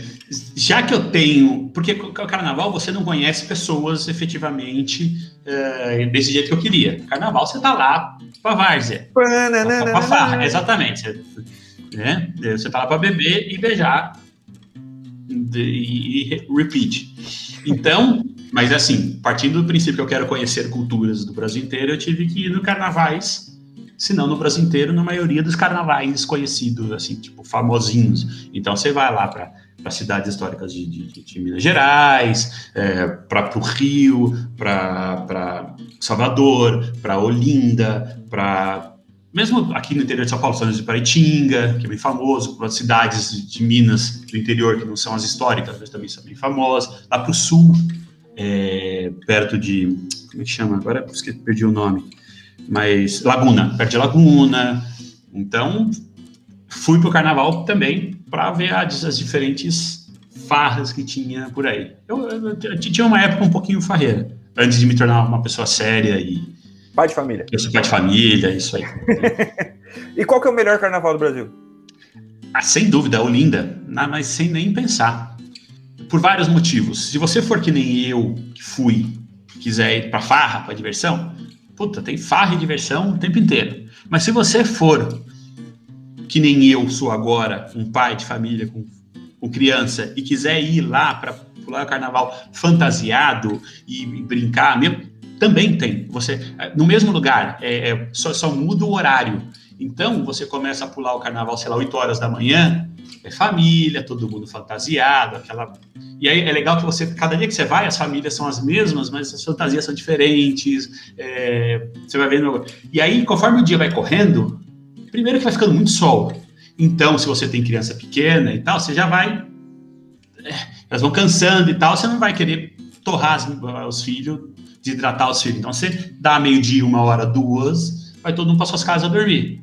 já que eu tenho. Porque o carnaval você não conhece pessoas efetivamente é, desse jeito que eu queria. Carnaval você tá lá pra várzea. pra, pra farra, exatamente. Você, né? você tá lá pra beber e beijar. E, e repeat. Então, mas assim, partindo do princípio que eu quero conhecer culturas do Brasil inteiro, eu tive que ir no carnavais se não no Brasil inteiro, na maioria dos carnavais conhecidos, assim, tipo, famosinhos. Então você vai lá para para cidades históricas de, de, de Minas Gerais, é, para o Rio, para Salvador, para Olinda, para mesmo aqui no interior de São Paulo, São José de Paraitinga, que é bem famoso, para cidades de Minas do interior que não são as históricas, mas também são bem famosas, lá para o sul, é, perto de como é que chama? Agora perdi o nome mas Laguna, perto de Laguna. Então, fui pro carnaval também para ver as, as, diferentes farras que tinha por aí. Eu, eu, eu, tinha uma época um pouquinho farreira, antes de me tornar uma pessoa séria e. Pai de família. Eu sou pai de família, isso aí. e qual que é o melhor carnaval do Brasil? Ah, sem dúvida, Olinda, mas sem nem pensar. Por vários motivos. Se você for que nem eu, que fui, quiser ir pra farra, pra diversão, puta, tem farra e diversão o tempo inteiro. Mas se você for, que nem eu sou agora, um pai de família com, com criança, e quiser ir lá para pular o carnaval fantasiado e, e brincar mesmo, também tem. Você no mesmo lugar, é, é, só, só muda o horário. Então você começa a pular o carnaval, sei lá, 8 horas da manhã, é família, todo mundo fantasiado, aquela. E aí é legal que você, cada dia que você vai, as famílias são as mesmas, mas as fantasias são diferentes. É, você vai vendo. E aí, conforme o dia vai correndo, Primeiro que vai ficando muito sol. Então, se você tem criança pequena e tal, você já vai. É, elas vão cansando e tal, você não vai querer torrar os filhos, desidratar os filhos. Então, você dá meio-dia, uma hora, duas, vai todo mundo para suas casas dormir.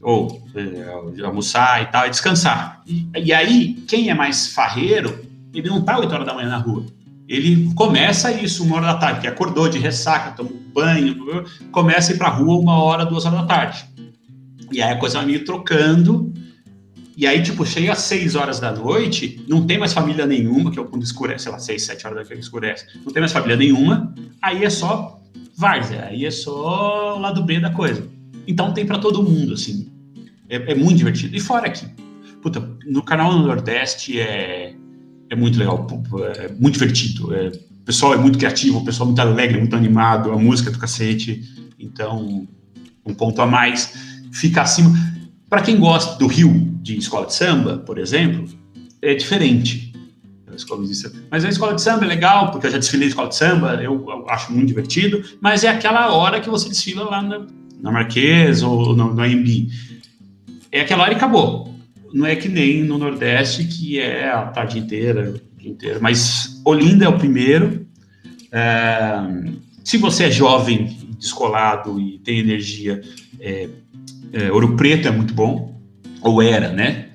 Ou é, almoçar e tal, e descansar. E, e, aí, quem é mais farreiro, ele não tá 8 horas da manhã na rua. Ele começa isso uma hora da tarde, que acordou de ressaca, tomou banho, começa a ir pra rua uma hora, duas horas da tarde. E aí a coisa vai meio trocando. E aí, tipo, chega às seis horas da noite, não tem mais família nenhuma, que é quando escurece, sei lá, seis, sete horas da noite escurece. Não tem mais família nenhuma, aí é só várzea, aí é só o lado B da coisa. Então tem para todo mundo, assim. É, é, muito divertido. E fora aqui. Puta, no canal do Nordeste é, é muito legal, é muito divertido. É, o pessoal é muito criativo, o pessoal é muito alegre, muito animado, a música é do cacete. Então, um ponto a mais. Fica acima. Para quem gosta do Rio de escola de samba, por exemplo, é diferente. Mas a escola de samba é legal, porque eu já desfilei de escola de samba, eu, acho muito divertido, mas é aquela hora que você desfila lá na, na Marquês ou no, no AMB. É aquela hora e acabou. Não é que nem no Nordeste, que é a tarde inteira, o dia inteiro. Mas Olinda é o primeiro. É, se você é jovem, descolado e tem energia, é, é, Ouro Preto é muito bom, ou era, né?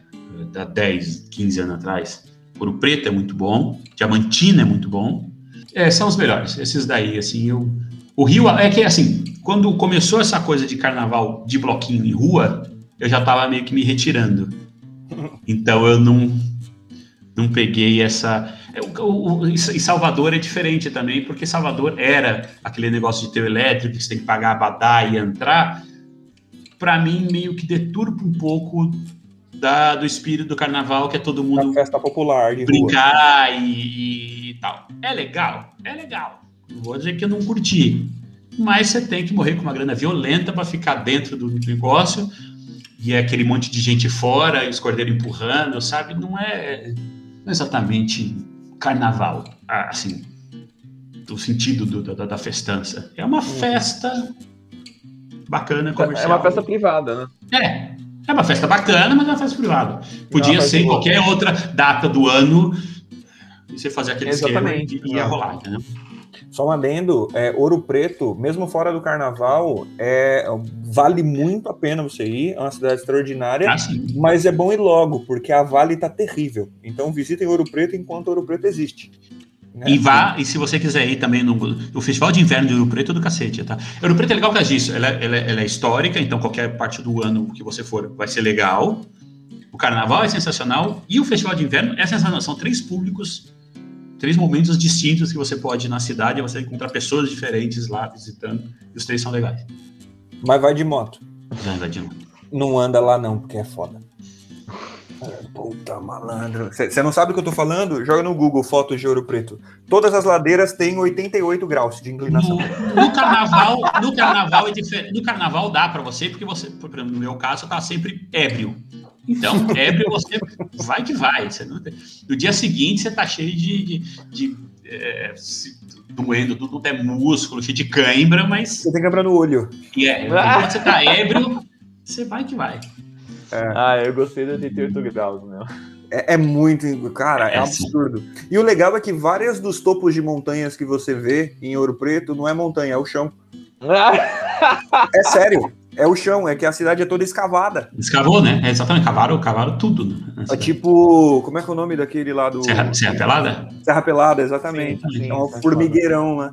Há 10, 15 anos atrás. Ouro Preto é muito bom, Diamantina é muito bom. É, são os melhores. Esses daí, assim, eu. O Rio é que assim, quando começou essa coisa de carnaval de bloquinho em rua, eu já estava meio que me retirando. Então eu não não peguei essa. O, o, e Salvador é diferente também, porque Salvador era aquele negócio de ter elétrico, que você tem que pagar a badá e entrar. Para mim, meio que deturpa um pouco da, do espírito do carnaval, que é todo mundo. Festa popular, de brincar e, e, tal. É legal, é legal. Não vou dizer que eu não curti. Mas você tem que morrer com uma grana violenta para ficar dentro do negócio. E é aquele monte de gente fora, os cordeiros empurrando, sabe? Não é não é exatamente carnaval, assim, do sentido do, da, da, festança. É uma uhum. festa bacana, comercial. É uma festa privada, né? É, é uma festa bacana, mas é uma festa privada. Podia ser qualquer outra data do ano e você fazer aquele Exatamente. esquema e ia rolar, entendeu? Só um adendo, é, Ouro Preto, mesmo fora do carnaval, é, vale muito a pena você ir, é uma cidade extraordinária, ah, mas é bom ir logo, porque a Vale tá terrível. Então visitem Ouro Preto enquanto Ouro Preto existe. Né? E vá, e se você quiser ir também no, no Festival de Inverno de Ouro Preto é do cacete, tá? Ouro Preto é legal por causa disso, ela, ela, ela é histórica, então qualquer parte do ano que você for vai ser legal. O carnaval é sensacional e o Festival de Inverno é sensacional. São três públicos três momentos distintos que você pode ir na cidade, você encontrar pessoas diferentes lá visitando, e os três são legais. Mas vai de moto. Vai, vai de moto. Não anda lá não, porque é foda. Puta malandro. Você não sabe o que eu tô falando? Joga no Google fotos de Ouro Preto. Todas as ladeiras têm 88 graus de inclinação. No, no carnaval, no carnaval, é no carnaval dá para você, porque você, no meu caso, tá sempre ébrio. Então, ébrio você vai que vai. Você não... No dia seguinte você tá cheio de, de, de é, doendo, tudo é músculo, cheio de cãibra, mas. Você tem cãibra no olho. E é, quando você tá ébrio, você vai que vai. É. Ah, eu gostei do 88 graus, meu. É, é, muito, cara, é, é absurdo. Sim. E o legal é que várias dos topos de montanhas que você vê em Ouro Preto não é montanha, é o chão. é sério. É o chão, é que a cidade é toda escavada. Escavou, né? É exatamente, cavaram, cavaram tudo. Né? É tipo, como é que é o nome daquele lá do. Serra, Serra Pelada? Serra Pelada, exatamente. Sim, sim, é um formigueirão, né?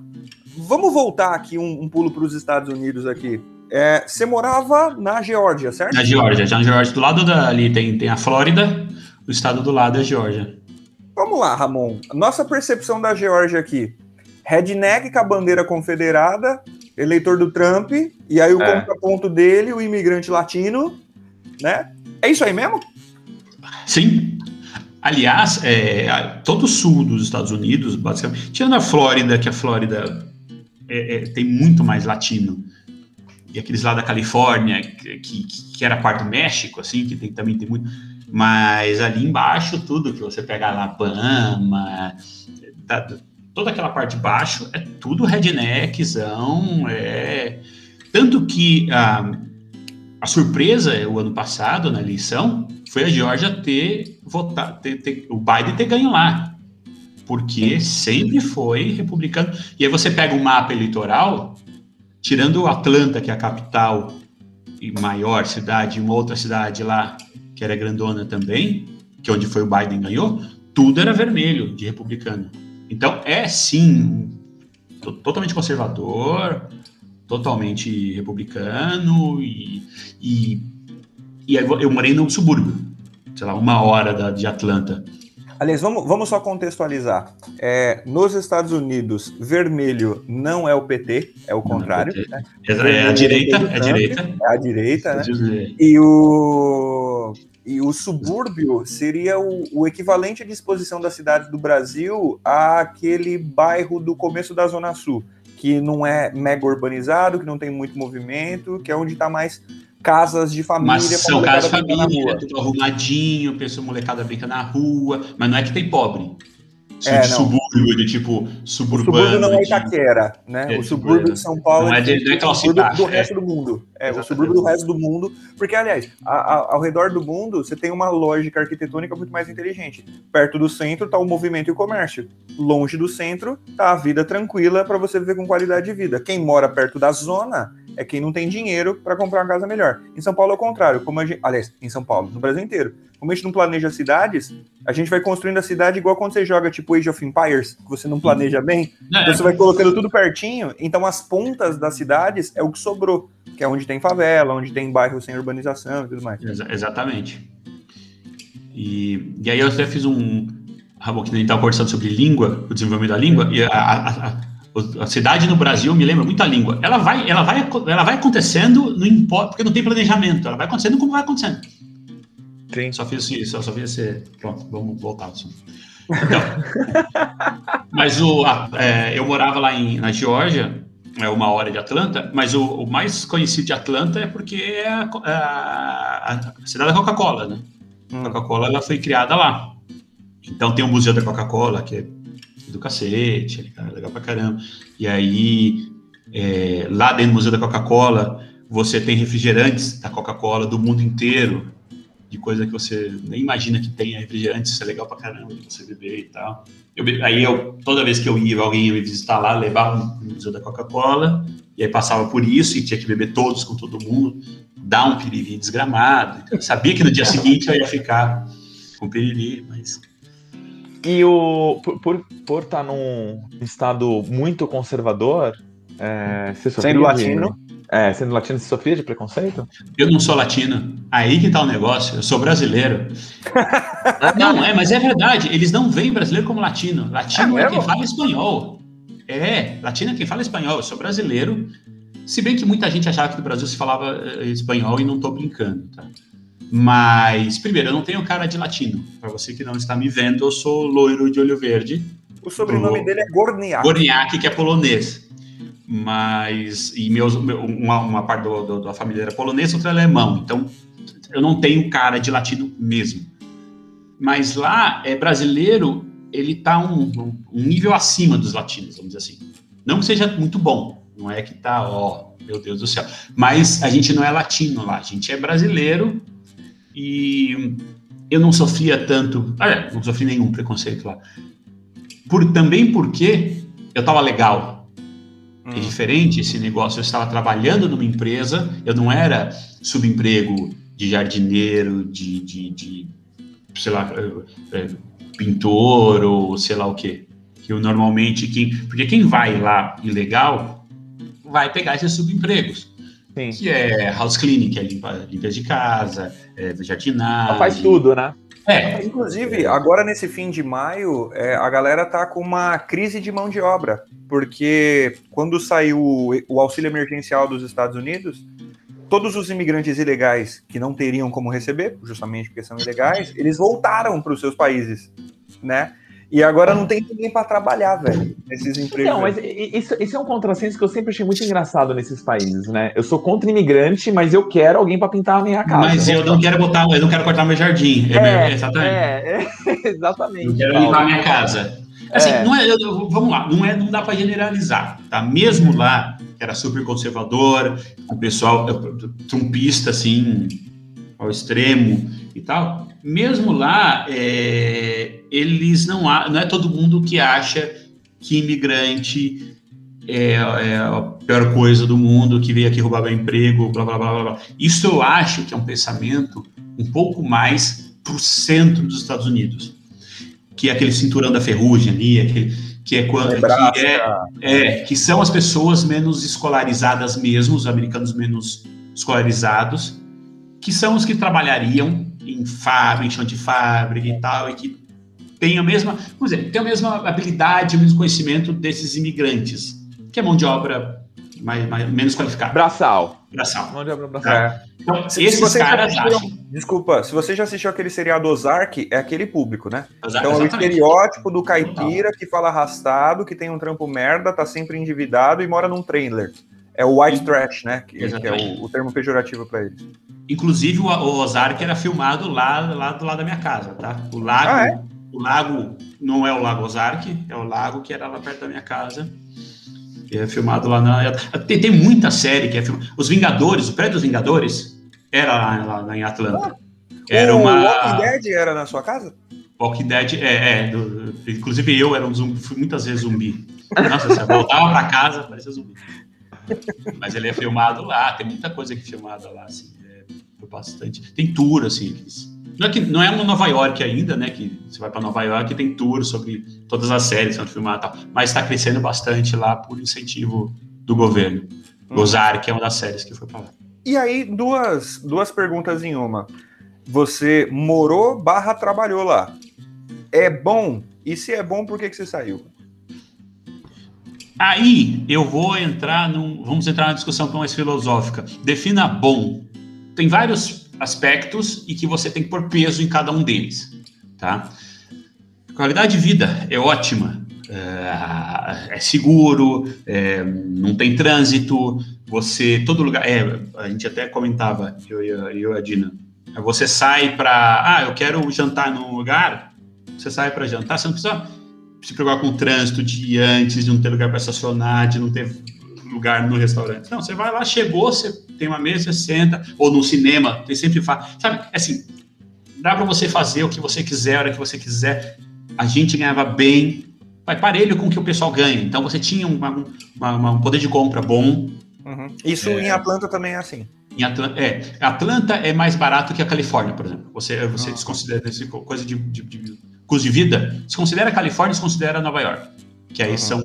Vamos voltar aqui um, um pulo para os Estados Unidos aqui. É, você morava na Geórgia, certo? Na Geórgia, já na Geórgia. Do lado dali tem, tem a Flórida, o estado do lado é a Geórgia. Vamos lá, Ramon. Nossa percepção da Geórgia aqui. Redneck com a bandeira confederada, eleitor do Trump, e aí o é. contraponto dele, o imigrante latino, né? É isso aí mesmo? Sim. Aliás, é, todo o sul dos Estados Unidos, basicamente, tirando a Flórida, que a Flórida é, é, tem muito mais latino, e aqueles lá da Califórnia, que, que, que, era parte do México, assim, que tem, também tem muito. Mas ali embaixo, tudo que você pega Alabama, tá, toda aquela parte de baixo é tudo redneckzão, é... Tanto que ah, a surpresa o ano passado na eleição foi a Geórgia ter votado, ter, ter, o Biden ter ganho lá, porque sempre foi republicano. E aí você pega o um mapa eleitoral, tirando Atlanta, que é a capital e maior cidade, uma outra cidade lá que era grandona também, que é onde foi o Biden ganhou, tudo era vermelho de republicano. Então é sim totalmente conservador, totalmente republicano e, e, e eu morei num subúrbio, sei lá, uma hora da, de Atlanta. Aliás, vamos, vamos só contextualizar. É, nos Estados Unidos, vermelho não é o PT, é o contrário. É, né? é, a direita, é a direita. É a direita, né? E o, e o subúrbio seria o, o equivalente de exposição da cidade do Brasil àquele bairro do começo da Zona Sul, que não é mega urbanizado, que não tem muito movimento, que é onde está mais casas de família. Mas são casas de família, tudo arrumadinho, pessoa molecada brinca na rua, mas não é que tem pobre. É, de subúrbio, de tipo suburbano. O subúrbio não é Itaquera, né? É, o subúrbio de São Paulo não é, de, não é o subúrbio do resto é. do mundo. É, Exatamente. o subúrbio do resto do mundo. Porque, aliás, a, a, ao redor do mundo, você tem uma lógica arquitetônica muito mais inteligente. Perto do centro está o movimento e o comércio. Longe do centro está a vida tranquila para você viver com qualidade de vida. Quem mora perto da zona é quem não tem dinheiro para comprar uma casa melhor. Em São Paulo é o contrário. Como gente, aliás, em São Paulo, no Brasil inteiro. Como a gente não planeja cidades, a gente vai construindo a cidade igual quando você joga tipo Age of Empires, que você não planeja bem. É. Então você vai colocando tudo pertinho. Então as pontas das cidades é o que sobrou, que é onde tem favela, onde tem bairro sem urbanização e tudo mais. Ex exatamente. E, e aí eu até fiz um. Ramon, que a gente estava conversando sobre língua, o desenvolvimento da língua, e a, a, a a cidade no Brasil me lembra muito a língua. Ela vai, ela vai, ela vai acontecendo, não importa, porque não tem planejamento. Ela vai acontecendo como vai acontecendo. Sim. Só fiz isso, só, fiz esse. Pronto, vamos voltar. Então, mas o, a, é, eu morava lá em, na Geórgia, é uma hora de Atlanta, mas o, o mais conhecido de Atlanta é porque é a, a, a cidade da Coca-Cola, né? Hum. A Coca-Cola ela foi criada lá. Então tem o Museu da Coca-Cola, que é do cacete, é legal pra caramba. E aí, é, lá dentro do Museu da Coca-Cola, você tem refrigerantes da Coca-Cola do mundo inteiro, de coisa que você nem imagina que tenha refrigerantes, isso é legal pra caramba de você beber e tal. Eu, aí eu, toda vez que eu ia, alguém ia me visitar lá, levava no Museu da Coca-Cola, e aí passava por isso e tinha que beber todos com todo mundo, dar um piriri desgramado. Eu sabia que no dia seguinte eu ia ficar com piriri, mas e o, por, por, por estar tá num estado muito conservador, é, você sofria Sendo latino? é, sendo latino, você sofria de preconceito? Eu não sou latino. Aí que tá o negócio. Eu sou brasileiro. não, é, mas é verdade. Eles não veem brasileiro como latino. Latino é, é quem fala espanhol. É, latino é quem fala espanhol. Eu sou brasileiro. Se bem que muita gente achava que no Brasil se falava eh, espanhol e não tô brincando, tá? Mas, primeiro, eu não tenho cara de latino. Para você que não está me vendo, eu sou loiro de olho verde. O sobrenome dele é Gorniak. Gorniak, que é polonês. Mas, e meus, uma, uma parte do, do, da família era polonesa, outra é alemão. Então, eu não tenho cara de latino mesmo. Mas lá, é brasileiro, ele está um, um, nível acima dos latinos, vamos dizer assim. Não que seja muito bom, não é que tá, ó, meu Deus do céu. Mas a gente não é latino lá, a gente é brasileiro e eu não sofria tanto, ah, não sofri nenhum preconceito lá. Por, também porque eu estava legal. É hum. É diferente esse negócio. Eu estava trabalhando numa empresa, eu não era subemprego de jardineiro, de, de, de sei lá, é, pintor ou sei lá o quê. Que eu normalmente, quem, porque quem vai lá ilegal vai pegar esses subempregos. Sim. que é house cleaning, que é limpa, limpa de casa, é jardinagem. Ela faz tudo, né? É. Inclusive, agora nesse fim de maio, é, a galera tá com uma crise de mão de obra, porque quando saiu o auxílio emergencial dos Estados Unidos, todos os imigrantes ilegais que não teriam como receber, justamente porque são ilegais, eles voltaram para os seus países, né? E agora não tem ninguém para trabalhar, velho, nesses empregos. Não, mas isso, isso, é um contrassenso que eu sempre achei muito engraçado nesses países, né? Eu sou contra imigrante, mas eu quero alguém para pintar a minha casa. Mas eu não quero botar, eu não quero cortar meu jardim. É, é exatamente. É, é, exatamente. Eu quero limpar a minha casa. Assim, é. não é, vamos lá, não é, não dá para generalizar, tá? Mesmo lá, que era super conservador, o pessoal trumpista, assim, ao extremo e tal, mesmo lá, é, eles não há, não é todo mundo que acha que imigrante é, é, a pior coisa do mundo, que veio aqui roubar meu emprego, blá, blá, blá, blá. Isso eu acho que é um pensamento um pouco mais para o centro dos Estados Unidos, que é aquele cinturão da ferrugem ali, aquele, que é quando que, é, é, que são as pessoas menos escolarizadas mesmo, os americanos menos escolarizados, que são os que trabalhariam em fábrica, em chão de fábrica e tal, e que tem a mesma, vamos dizer, tem a mesma habilidade, o mesmo conhecimento desses imigrantes, que é mão de obra mais, mais menos qualificada. Braçal. Braçal. Mão de obra braçal. É. Então, se, esses se caras acham. Desculpa, se você já assistiu aquele seriado Ozark, é aquele público, né? Ozark, então, é o estereótipo do caipira que fala arrastado, que tem um trampo merda, tá sempre endividado e mora num trailer. É o white trash, né? Que, que é o, o, termo pejorativo para eles. Inclusive, o, o Ozark era filmado lá, lá do lado da minha casa, tá? O lago, ah, é? O lago não é o Lago Ozark, é o lago que era lá perto da minha casa. Que é filmado lá na. Tem, tem muita série que é filmada. Os Vingadores, o prédio dos Vingadores, era lá, lá em Atlanta. Ah, era o uma. Walking Dead era na sua casa? Walking Dead, é, é do, inclusive eu era um zumbi, fui muitas vezes zumbi. Nossa, você voltava para casa, parecia zumbi. Mas ele é filmado lá, tem muita coisa que é filmada lá, assim, é, bastante. Tem tour, assim, não é, que, não é no Nova York ainda, né, que você vai para Nova York e tem tour sobre todas as séries que filmadas e tal, mas está crescendo bastante lá por incentivo do governo. Hum. Ozark é uma das séries que foi para lá. E aí, duas, duas perguntas em uma. Você morou barra trabalhou lá. É bom? E se é bom, por que, que você saiu? Aí eu vou entrar num. Vamos entrar na discussão mais filosófica. Defina bom. Tem vários aspectos e que você tem que pôr peso em cada um deles. Tá? Qualidade de vida é ótima. É, é seguro, é, não tem trânsito, você. Todo lugar. É, a gente até comentava, eu e a, Dina. Você sai para. Ah, eu quero jantar num lugar. Você sai para jantar, você não precisa se preocupar com o trânsito de antes, de não ter lugar para estacionar, de não ter lugar no restaurante. Não, você vai lá, chegou, você tem uma mesa, senta, ou no cinema, tem sempre faz. Sabe, assim, dá para você fazer o que você quiser, a hora que você quiser. A gente ganhava bem, vai parelho com o que o pessoal ganha. Então você tinha uma, uma, uma, um poder de compra bom. Uhum. Isso é, em Atlanta também é assim. Em Atlanta, é, Atlanta é mais barato que a Califórnia, por exemplo. Você, você uhum. desconsidera essa coisa de, de, de custo de vida, se considera a Califórnia, se considera Nova York, que aí uhum. são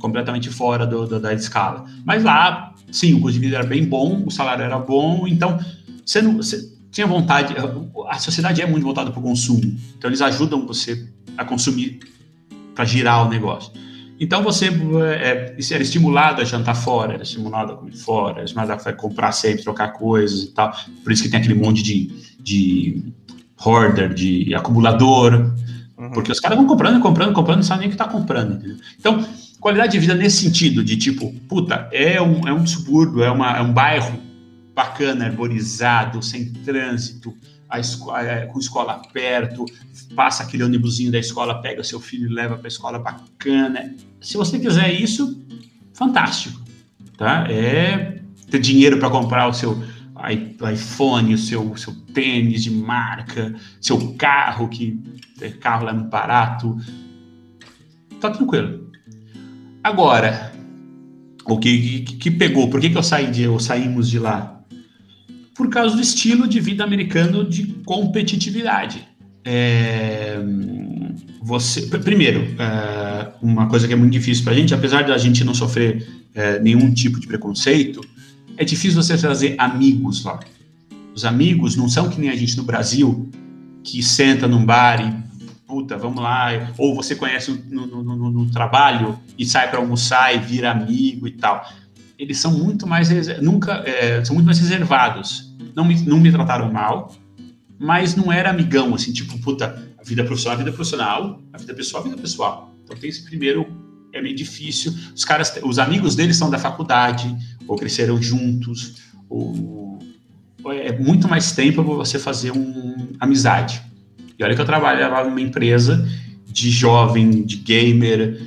completamente fora do, do, da escala. Mas lá, sim, o custo de vida era bem bom, o salário era bom, então você, não, você tinha vontade. A sociedade é muito voltada para o consumo, então eles ajudam você a consumir para girar o negócio. Então você é, era estimulado a jantar fora, era estimulado a comer fora, era estimulado a comprar sempre, trocar coisas e tal. Por isso que tem aquele monte de, de hoarder, de acumulador, uhum. porque os caras vão comprando, comprando, comprando, não sabem nem o que está comprando. Entendeu? Então, qualidade de vida nesse sentido, de tipo, puta, é um, é um subúrbio, é, uma, é um bairro bacana, arborizado, sem trânsito, a escola, é, com escola perto, passa aquele ônibusinho da escola, pega seu filho e leva para a escola bacana. Se você quiser isso, fantástico, tá? É ter dinheiro para comprar o seu iPhone, o seu, seu tênis de marca, seu carro, que é carro lá no barato. Tá tranquilo. Agora, o que, que, pegou? Por que, que eu saí de, ou saímos de lá? Por causa do estilo de vida americano de competitividade. É, você, primeiro, é, uma coisa que é muito difícil para a gente, apesar de a gente não sofrer é, nenhum tipo de preconceito, é difícil você fazer amigos lá. Os amigos não são que nem a gente no Brasil, que senta num bar e, puta, vamos lá, ou você conhece no, no, no, no trabalho e sai para almoçar e vira amigo e tal. Eles são muito mais, nunca, é, são muito mais reservados. Não me, não me trataram mal, mas não era amigão, assim, tipo, puta, a vida profissional é a vida profissional, a vida pessoal é a vida pessoal. Então tem esse primeiro é meio difícil. Os caras, os amigos deles são da faculdade, ou cresceram juntos, ou é muito mais tempo para você fazer uma amizade. E olha que eu trabalhava numa empresa de jovem, de gamer,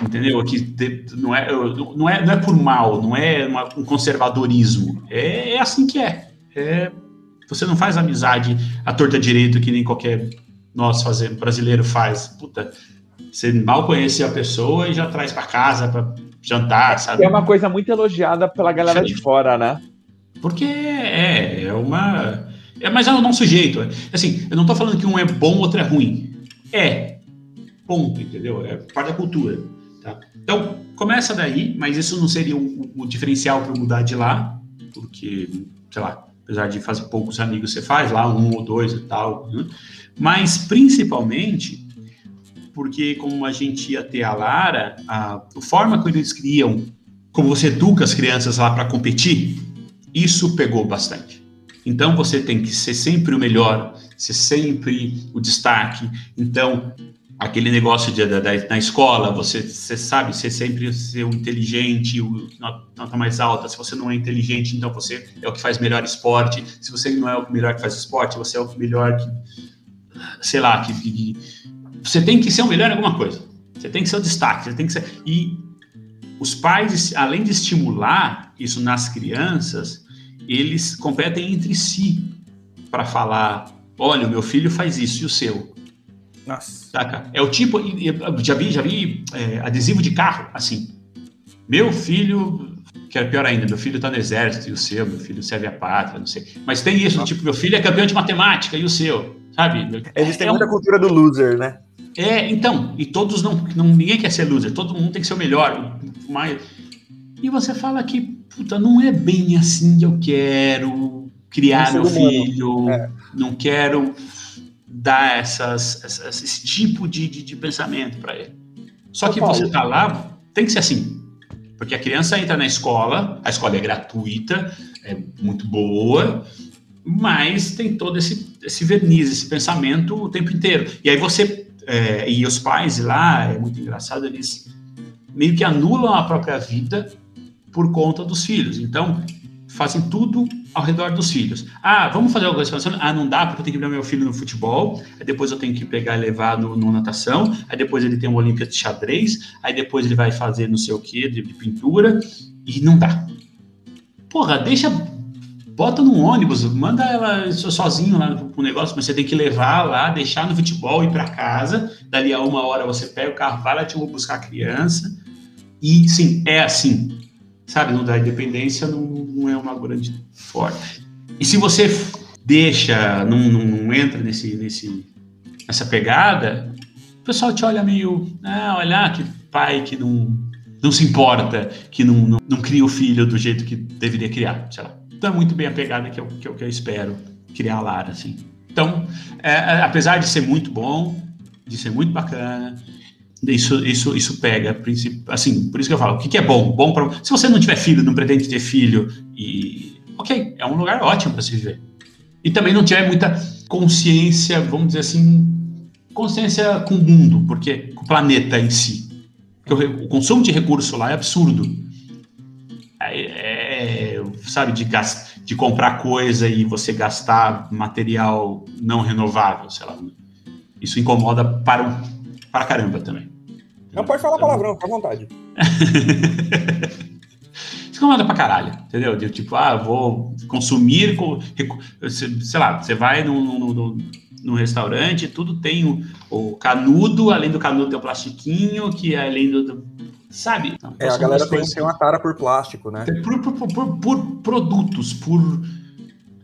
entendeu? Que não é, não é, não é por mal, não é uma, um conservadorismo, é, é assim que é. é. Você não faz amizade à torta direito que nem qualquer nós fazer, brasileiro faz. Puta, você mal conhece a pessoa e já traz para casa para jantar, sabe? É uma coisa muito elogiada pela galera de fora, né? Porque é, é uma. É, mas é o nosso jeito. Assim, eu não estou falando que um é bom, outro é ruim. É. Ponto, entendeu? É parte da cultura. Tá? Então, começa daí, mas isso não seria o, o diferencial para mudar de lá, porque, sei lá, apesar de fazer poucos amigos, você faz lá um ou dois e tal. Né? Mas, principalmente, porque como a gente ia ter a Lara, a, a forma que eles criam, como você educa as crianças lá para competir, isso pegou bastante. Então você tem que ser sempre o melhor, ser sempre o destaque. Então, aquele negócio de, na escola, você, você sabe ser sempre ser o inteligente, o nota mais alta. Se você não é inteligente, então você é o que faz melhor esporte. Se você não é o melhor que faz esporte, você é o melhor que, sei lá, que, que você tem que ser o melhor em alguma coisa. Você tem que ser o destaque. Você tem que ser e os pais, além de estimular isso nas crianças, eles competem entre si para falar: olha, o meu filho faz isso e o seu. Nossa. Saca? É o tipo. Já vi, já vi é, adesivo de carro, assim. Meu filho. Que é pior ainda, meu filho está no exército e o seu, meu filho serve a pátria, não sei. Mas tem isso, tipo, meu filho é campeão de matemática e o seu, sabe? Eles têm é muita um... cultura do loser, né? É, então, e todos não, não. Ninguém quer ser loser, todo mundo tem que ser o melhor. Mais... E você fala que puta, não é bem assim que eu quero criar meu filho, é. não quero dar essas, essas esse tipo de, de, de pensamento para ele. Só que você tá lá, tem que ser assim. Porque a criança entra na escola, a escola é gratuita, é muito boa, mas tem todo esse, esse verniz, esse pensamento o tempo inteiro. E aí você, é, e os pais lá, é muito engraçado, eles meio que anulam a própria vida por conta dos filhos. Então, fazem tudo ao redor dos filhos. Ah, vamos fazer alguma coisa? Ah, não dá porque eu tenho que levar meu filho no futebol, aí depois eu tenho que pegar e levar no, no natação, aí depois ele tem uma Olimpíada de xadrez, aí depois ele vai fazer não sei o que de, de pintura, e não dá. Porra, deixa bota num ônibus, manda ela sozinho lá pro negócio, mas você tem que levar lá, deixar no futebol, ir para casa, dali a uma hora você pega o carro, vai lá te buscar a criança, e sim, é assim, sabe, não dá independência, não, não é uma grande forte. E se você deixa, não, não, não, entra nesse, nesse, nessa pegada, o pessoal te olha meio, ah, olha que pai que não, não se importa, que não, não, não cria o filho do jeito que deveria criar, sei lá. Então é muito bem a pegada que eu, que que eu espero criar a Lara, assim. Então, é, é apesar de ser muito bom, de ser muito bacana, isso, isso, isso pega, assim, por isso que eu falo, o que, que é bom? Bom para se você não tiver filho, não pretende ter filho, e ok, é um lugar ótimo para se viver. E também não tiver muita consciência, vamos dizer assim, consciência com o mundo, porque com o planeta em si. O, o consumo de recurso lá é absurdo. É, é, sabe, de, gast, de comprar coisa e você gastar material não renovável, sei lá. Isso incomoda para para caramba também. Não pode falar palavrão, fica à vontade. Fica manda pra caralho, entendeu? De, tipo, ah, vou consumir, sei lá, você vai num, num, num restaurante, tudo tem o, o, canudo, além do canudo tem o plastiquinho, que é além do. do sabe? Então, é, a galera tem, tem uma tara por plástico, né? Por, por, por, por produtos, por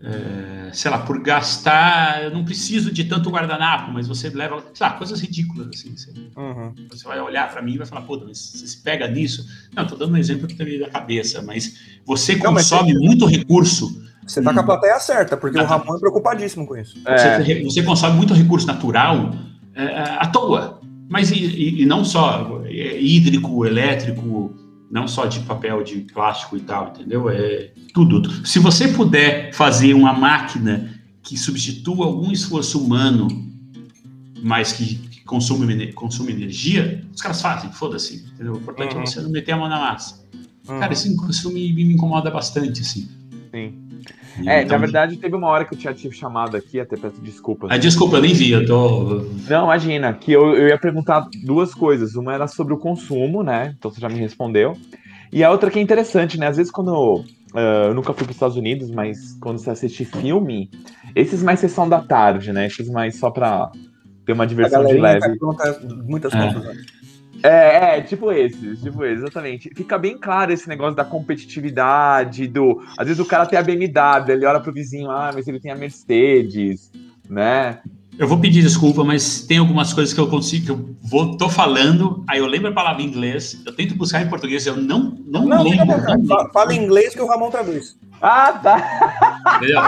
é, sei lá, por gastar, eu não preciso de tanto guardanapo, mas você leva, sei lá, coisas ridículas, assim. Você, uhum. você vai olhar para mim e vai falar, pô, mas você se pega nisso? Não, tô dando um exemplo que tem na cabeça, mas você não, consome mas muito recurso. Você tá hum, com a plateia certa, porque o Ramon é preocupadíssimo com isso. É. Você, você, consome muito recurso natural é, à toa, mas e, e, e não só é, hídrico, elétrico, não só de papel, de plástico e tal, entendeu? É tudo. Se você puder fazer uma máquina que substitua algum esforço humano, mas que, que consome, consome energia, os caras fazem, foda-se, entendeu? O importante é uhum. é você não meter a mão na massa. Uhum. Cara, isso, isso me, me incomoda bastante, assim. Sim. É, então, na verdade, teve uma hora que eu tinha te chamado aqui, até peço desculpas. Ah, desculpa, eu nem vi, eu tô. Não, imagina, que eu, eu ia perguntar duas coisas. Uma era sobre o consumo, né? Então você já me respondeu. E a outra que é interessante, né? Às vezes quando eu, uh, eu nunca fui para os Estados Unidos, mas quando você assiste filme, esses mais sessão da tarde, né? Esses mais só para ter uma diversão de leve. Muitas é. Né? É, é, tipo esse, tipo esse, exatamente. Fica bem claro esse negócio da competitividade, do. Às vezes o cara tem a BMW, ele olha pro vizinho, ah, mas ele tem a Mercedes, né? Eu vou pedir desculpa, mas tem algumas coisas que eu consigo, que eu vou, tô falando, aí eu lembro a palavra em inglês, eu tento buscar em português, eu não, não, não lembro. Não, fala em inglês que o Ramon traduz. Ah, tá.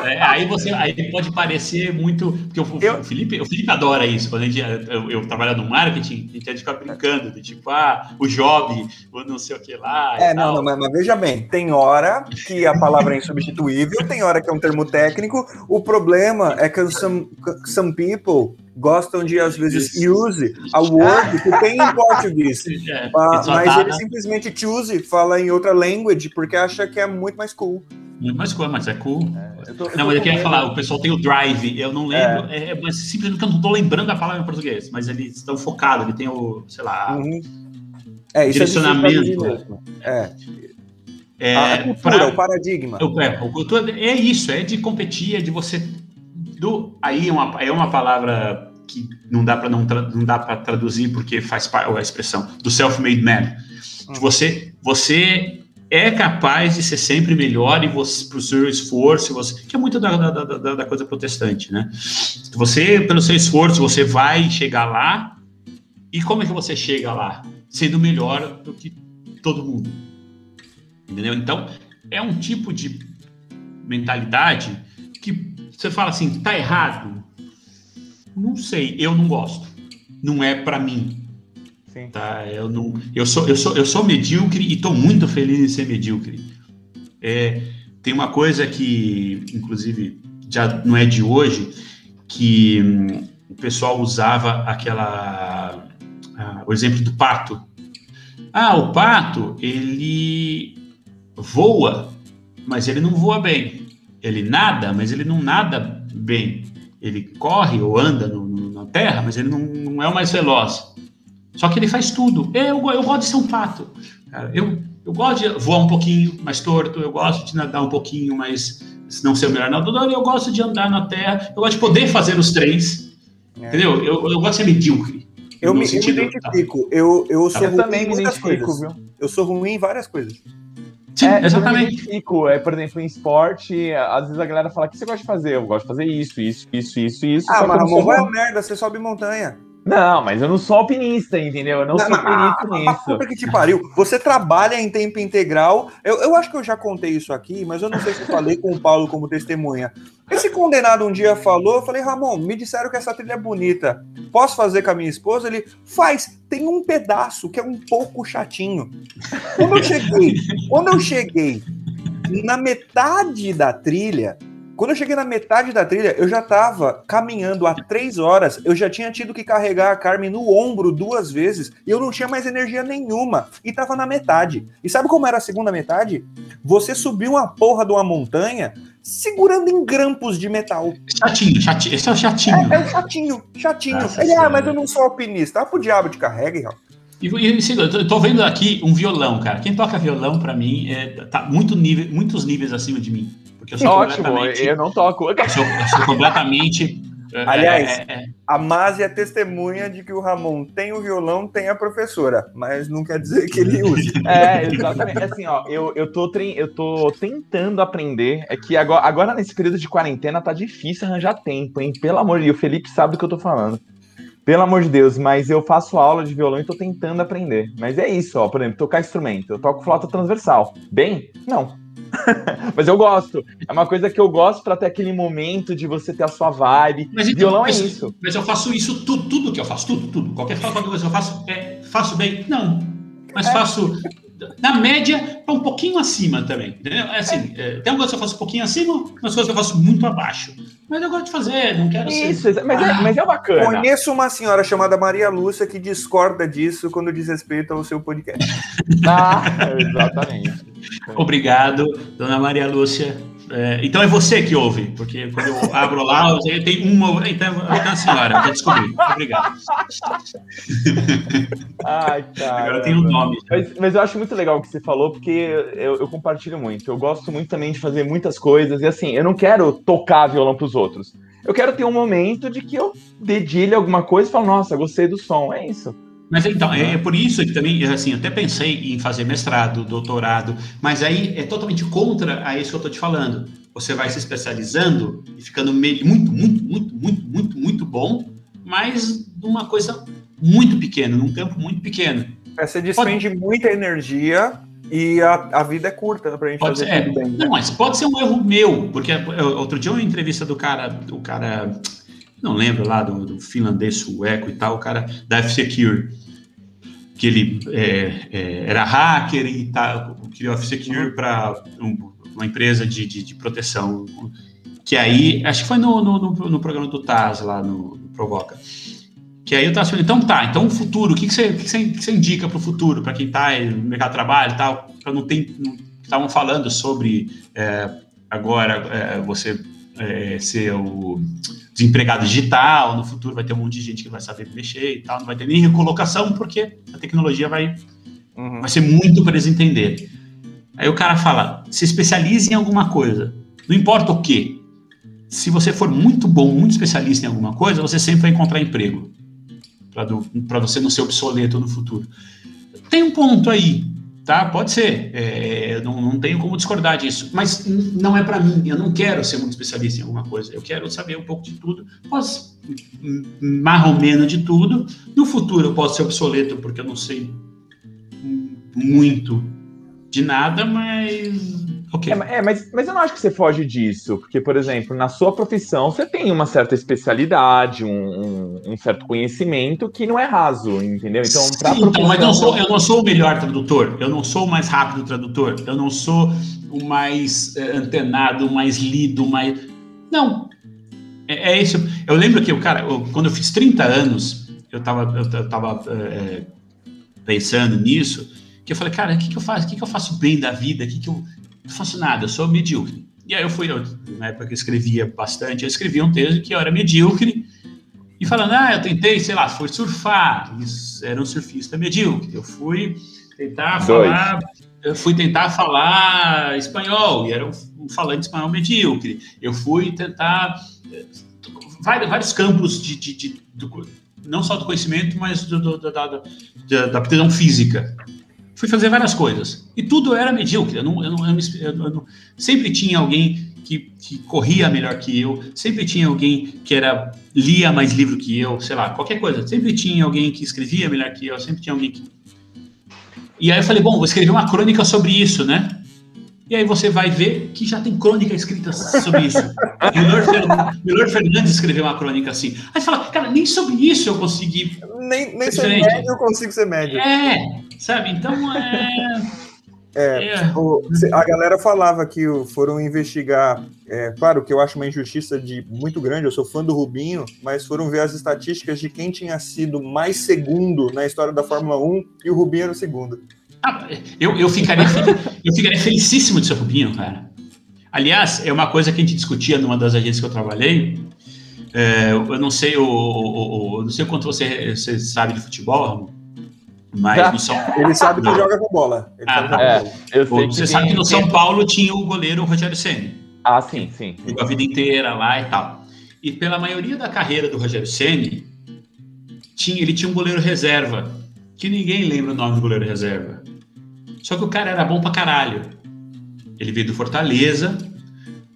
É, aí você aí pode parecer muito. Porque o, eu... o, Felipe, o Felipe adora isso. Quando a gente, eu, eu trabalho no marketing, a gente ia ficar brincando, de tipo, ah, o job, ou não sei o que lá. É, não, não mas, mas, veja bem, tem hora que a palavra é insubstituível, tem hora que é um termo técnico. O problema é que some, some people gostam de, às vezes, use a word que tem em português. É, uh, mas ele simplesmente choose, fala em outra language, porque acha que é muito mais cool. Muito mais cool, mas é cool. É, eu tô, eu não, mas eu queria falar, o pessoal tem o drive, eu não lembro, é. É, mas simplesmente eu não estou lembrando a palavra em português, mas eles estão focados, ele tem o, sei lá, uhum. é, direcionamento. É. É, a cultura, pra, o paradigma. É, é isso, é de competir, é de você. Do, aí é uma, é uma palavra que não dá para não, não dá para traduzir porque faz parte a expressão do self-made man. Hum. Você, você é capaz de ser sempre melhor e você, pro seu esforço, você, que é muito da, da, da, da, coisa protestante, né? Você, pelo seu esforço, você vai chegar lá, e como é que você chega lá? Sendo melhor do que todo mundo. Entendeu? Então, é um tipo de mentalidade que você fala assim, tá errado? Não sei, eu não gosto. Não é para mim. Sim. Tá? Eu, não, eu, sou, eu, sou, eu sou medíocre e estou muito feliz em ser medíocre. É, tem uma coisa que, inclusive, já não é de hoje, que hum, o pessoal usava aquela. Ah, o exemplo do pato. Ah, o pato, ele voa, mas ele não voa bem. Ele nada, mas ele não nada bem. Ele corre ou anda no, no, na terra, mas ele não, não é o mais veloz. Só que ele faz tudo. Eu, eu gosto de ser um pato. Cara, eu, eu gosto de voar um pouquinho mais torto, eu gosto de nadar um pouquinho mais. Se não ser o melhor nadador, eu gosto de andar na terra, eu gosto de poder fazer os três. É. Entendeu? Eu, eu gosto de ser medíocre. Eu me, eu me identifico. Tá. Eu, eu sou eu ruim também em muitas coisas. Viu? Eu sou ruim em várias coisas. Sim, é, exatamente. Eu é, por exemplo, em esporte, às vezes a galera fala: o que você gosta de fazer? Eu gosto de fazer isso, isso, isso, isso, isso. Ah, mas Ramon, vai a merda, você sobe montanha. Não, mas eu não sou alpinista, entendeu? Eu não, não sou perito nisso. Puta que te pariu. Você trabalha em tempo integral. Eu, eu acho que eu já contei isso aqui, mas eu não sei se eu falei com o Paulo como testemunha. Esse condenado um dia falou, eu falei, Ramon, me disseram que essa trilha é bonita. Posso fazer com a minha esposa? Ele faz. Tem um pedaço que é um pouco chatinho. Quando eu cheguei, quando eu cheguei na metade da trilha, quando eu cheguei na metade da trilha, eu já estava caminhando há três horas. Eu já tinha tido que carregar a Carmen no ombro duas vezes e eu não tinha mais energia nenhuma. E estava na metade. E sabe como era a segunda metade? Você subiu uma porra de uma montanha segurando em grampos de metal. Chatinho, chatinho. Esse é o chatinho. É, é chatinho, chatinho. Nossa, Ele, ah, mas eu não sou alpinista. Ah, pro diabo de carrega, Real. E, e eu tô vendo aqui um violão, cara. Quem toca violão, para mim, é, tá muito nível, muitos níveis acima de mim. Porque eu sou Ótimo, eu não toco. Eu sou, eu sou completamente. É, Aliás, é, é, a Masi é testemunha de que o Ramon tem o violão, tem a professora, mas não quer dizer que ele use. É, exatamente. Assim, ó, eu, eu, tô, eu tô tentando aprender. É que agora, agora, nesse período de quarentena, tá difícil arranjar tempo, hein? Pelo amor de Deus, o Felipe sabe do que eu tô falando. Pelo amor de Deus, mas eu faço aula de violão e tô tentando aprender. Mas é isso, ó. Por exemplo, tocar instrumento. Eu toco flauta transversal. Bem? Não. mas eu gosto. É uma coisa que eu gosto para ter aquele momento de você ter a sua vibe. Mas então, Violão é mas, é isso. Mas eu faço isso tudo, tudo que eu faço, tudo, tudo. Qualquer coisa que eu faço, é, faço bem? Não. Mas é. faço na média para um pouquinho acima também. Entendeu? É assim, é, tem algumas que eu faço um pouquinho acima, umas coisas que eu faço muito abaixo. Mas eu gosto de fazer, não quero Isso, ser. Mas, é, mas é bacana. Conheço uma senhora chamada Maria Lúcia que discorda disso quando diz respeito ao seu podcast. ah, exatamente. Obrigado, dona Maria Lúcia. É, então é você que ouve, porque quando eu abro lá, eu tenho uma. Então, então a senhora, eu descobri. Obrigado. Ai, cara. Agora tem um nome. Mas, mas, eu acho muito legal o que você falou, porque eu, eu, compartilho muito. Eu gosto muito também de fazer muitas coisas. E assim, eu não quero tocar violão pros outros. Eu quero ter um momento de que eu dedilhe alguma coisa e falo, nossa, gostei do som. É isso. Mas então, é, é, por isso que também, assim, até pensei em fazer mestrado, doutorado, mas aí é totalmente contra a isso que eu estou te falando. Você vai se especializando e ficando muito, muito, muito, muito, muito, muito bom, mas numa coisa muito pequena, num campo muito pequeno. É, você despende pode... muita energia e a, a vida é curta para a gente pode fazer ser, é, bem. Né? Não, mas pode ser um erro meu, porque outro dia uma entrevista do cara, o cara não lembro lá do, do finlandês sueco e tal, o cara da F-Secure, que ele é, é, era hacker e tal, criou a F-Secure para um, uma empresa de, de, de, proteção, que aí, acho que foi no, no, no programa do Taz lá no, no Provoca, que aí eu estava falando, então tá, então o futuro, o que, que, você, que, você, que você indica para o futuro, para quem está no mercado de trabalho e tal, para não ter, estavam falando sobre é, agora é, você é, ser o desempregado digital, no futuro vai ter um monte de gente que vai saber mexer e tal, não vai ter nem recolocação, porque a tecnologia vai, uhum. vai ser muito para eles entenderem. Aí o cara fala, se especialize em alguma coisa, não importa o que. Se você for muito bom, muito especialista em alguma coisa, você sempre vai encontrar emprego, para você não ser obsoleto no futuro. Tem um ponto aí, Tá, pode ser. É, não, não tenho como discordar disso. Mas não é para mim. Eu não quero ser muito especialista em alguma coisa. Eu quero saber um pouco de tudo. Posso menos de tudo. No futuro eu posso ser obsoleto porque eu não sei muito de nada, mas Okay. É, é, mas, mas eu não acho que você foge disso, porque, por exemplo, na sua profissão você tem uma certa especialidade, um, um, um certo conhecimento que não é raso, entendeu? Então, Sim, profissão... mas não sou, eu não sou o melhor tradutor, eu não sou o mais rápido tradutor, eu não sou o mais é, antenado, o mais lido, o mais. Não. É, é isso. Eu lembro que, cara, eu, quando eu fiz 30 anos, eu estava eu tava, é, pensando nisso, que eu falei, cara, o que, que eu faço? O que, que eu faço bem da vida? O que, que eu não faço nada, eu sou medíocre. E aí eu fui, eu, na época que eu escrevia bastante, eu escrevia um texto que eu era medíocre, e falando, ah, eu tentei, sei lá, foi surfar, era um surfista medíocre. Eu fui tentar Dois. falar, eu fui tentar falar espanhol, e era um, um falante espanhol medíocre. Eu fui tentar vários, vários campos de, de, de do, não só do conhecimento, mas do, do, da, da, da aptidão física fui fazer várias coisas. E tudo era medíocre. Eu não, eu não, eu não, sempre tinha alguém que, que, corria melhor que eu, sempre tinha alguém que era lia mais livro que eu, sei lá, qualquer coisa. Sempre tinha alguém que escrevia melhor que eu, sempre tinha alguém que. E aí eu falei, bom, vou escrever uma crônica sobre isso, né? E aí você vai ver que já tem crônica escrita sobre isso. Milor Fernandes escreveu uma crônica assim. Aí você fala, cara, nem sobre isso eu consegui. Nem, nem sobre médio eu consigo ser médio. É, sabe? Então é. É, é. O, a galera falava que foram investigar. É, claro que eu acho uma injustiça de muito grande, eu sou fã do Rubinho, mas foram ver as estatísticas de quem tinha sido mais segundo na história da Fórmula 1 e o Rubinho era o segundo. Ah, eu, eu, ficaria, eu ficaria felicíssimo de ser Rubinho, cara. Aliás, é uma coisa que a gente discutia numa das agências que eu trabalhei. É, eu não sei o, o, o, não sei o quanto você, você sabe de futebol, Mas no São Ele sabe que joga com bola. Ah, é, bola. Você sabe que no São Paulo tinha o goleiro Rogério Ceni. Ah, sim, sim. Jogou a vida inteira lá e tal. E pela maioria da carreira do Rogério Ceni, tinha, ele tinha um goleiro reserva, que ninguém lembra o nome do goleiro reserva. Só que o cara era bom pra caralho. Ele veio do Fortaleza,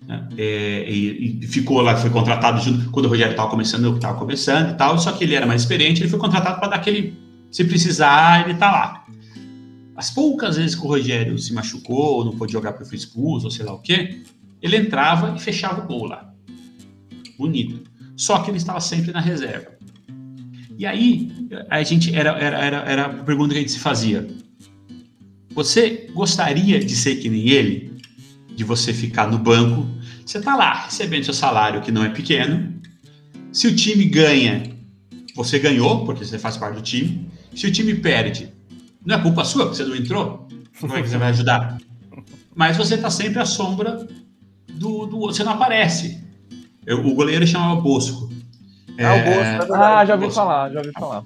né, é, e, e, ficou lá, foi contratado junto, quando o Rogério estava começando, estava começando e tal, só que ele era mais experiente, ele foi contratado para dar aquele se precisar, ele tá lá. As poucas vezes que o Rogério se machucou, ou não pôde jogar porque foi expulso, ou sei lá o quê, ele entrava e fechava o gol lá. Bonito. Só que ele estava sempre na reserva. E aí, a gente era, era, era, era a pergunta que a gente se fazia. Você gostaria de ser que nem ele? De você ficar no banco, você está lá recebendo seu salário que não é pequeno. Se o time ganha, você ganhou, porque você faz parte do time. Se o time perde, não é culpa sua, porque você não entrou. Como é que você vai ajudar? Mas você está sempre à sombra do, do você não aparece. Eu, o goleiro chamava Bosco. Ah, o Bosco, é ah já ouvi Bosco. falar, já ouvi falar.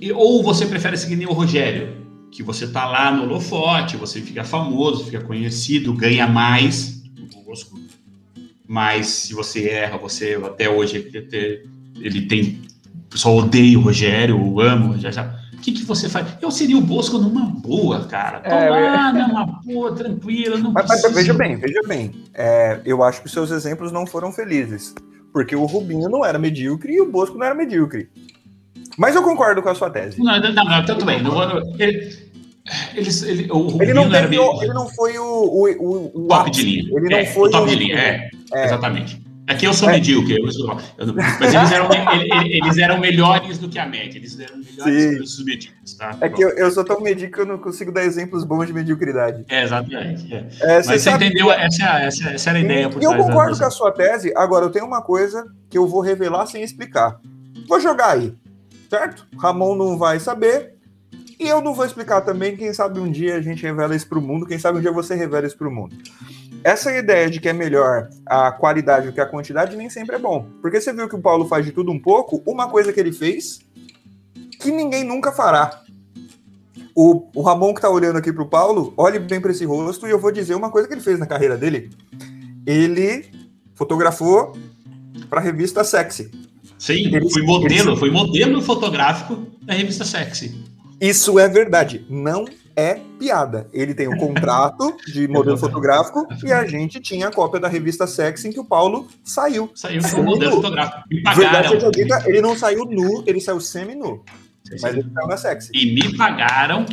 E, ou você prefere seguir nem o Rogério, que você tá lá no holofote, você fica famoso, fica conhecido, ganha mais. O Bosco. Mas se você erra, você até hoje ele tem. O pessoal odeia o Rogério, o amo, já já que, que você faz? Eu seria o Bosco numa boa, cara. Tô é, boa, tranquila. Não mas, mas, veja bem, veja bem. É, eu acho que os seus exemplos não foram felizes. Porque o Rubinho não era medíocre e o Bosco não era medíocre. Mas eu concordo com a sua tese. Não, não, não tudo bem. Não, ele, eles, ele, o Rubinho ele não, não era ele não foi o, o, o, o top de linha. Ele não é, foi o top de linha, é, é. exatamente. Aqui eu sou é. medíocre, eu sou, eu mas eles eram, eles eram melhores do que a média, eles eram melhores que os medíocres, tá? É que eu, eu, sou tão medíocre que eu não consigo dar exemplos bons de mediocridade. É, exatamente. É. É, mas você entendeu, que... essa, essa, essa era a ideia. Por eu concordo com a sua tese, agora eu tenho uma coisa que eu vou revelar sem explicar. Vou jogar aí, certo? Ramon não vai saber, e eu não vou explicar também, quem sabe um dia a gente revela isso para o mundo, quem sabe um dia você revela isso para o mundo essa ideia de que é melhor a qualidade do que a quantidade nem sempre é bom. Porque você viu que o Paulo faz de tudo um pouco, uma coisa que ele fez que ninguém nunca fará. O, o Ramon que tá olhando aqui pro Paulo, olhe bem para esse rosto e eu vou dizer uma coisa que ele fez na carreira dele. Ele fotografou para a revista Sexy. Sim, ele, foi modelo, ele... foi modelo fotográfico da revista Sexy. Isso é verdade. Não é piada. Ele tem um contrato de modelo fotográfico e a gente tinha a cópia da revista Sex em que o Paulo saiu. Saiu com o modelo fotográfico. Me Verdade dita, ele não saiu nu, ele saiu semi-nu. Mas ele saiu na sexy. E me pagaram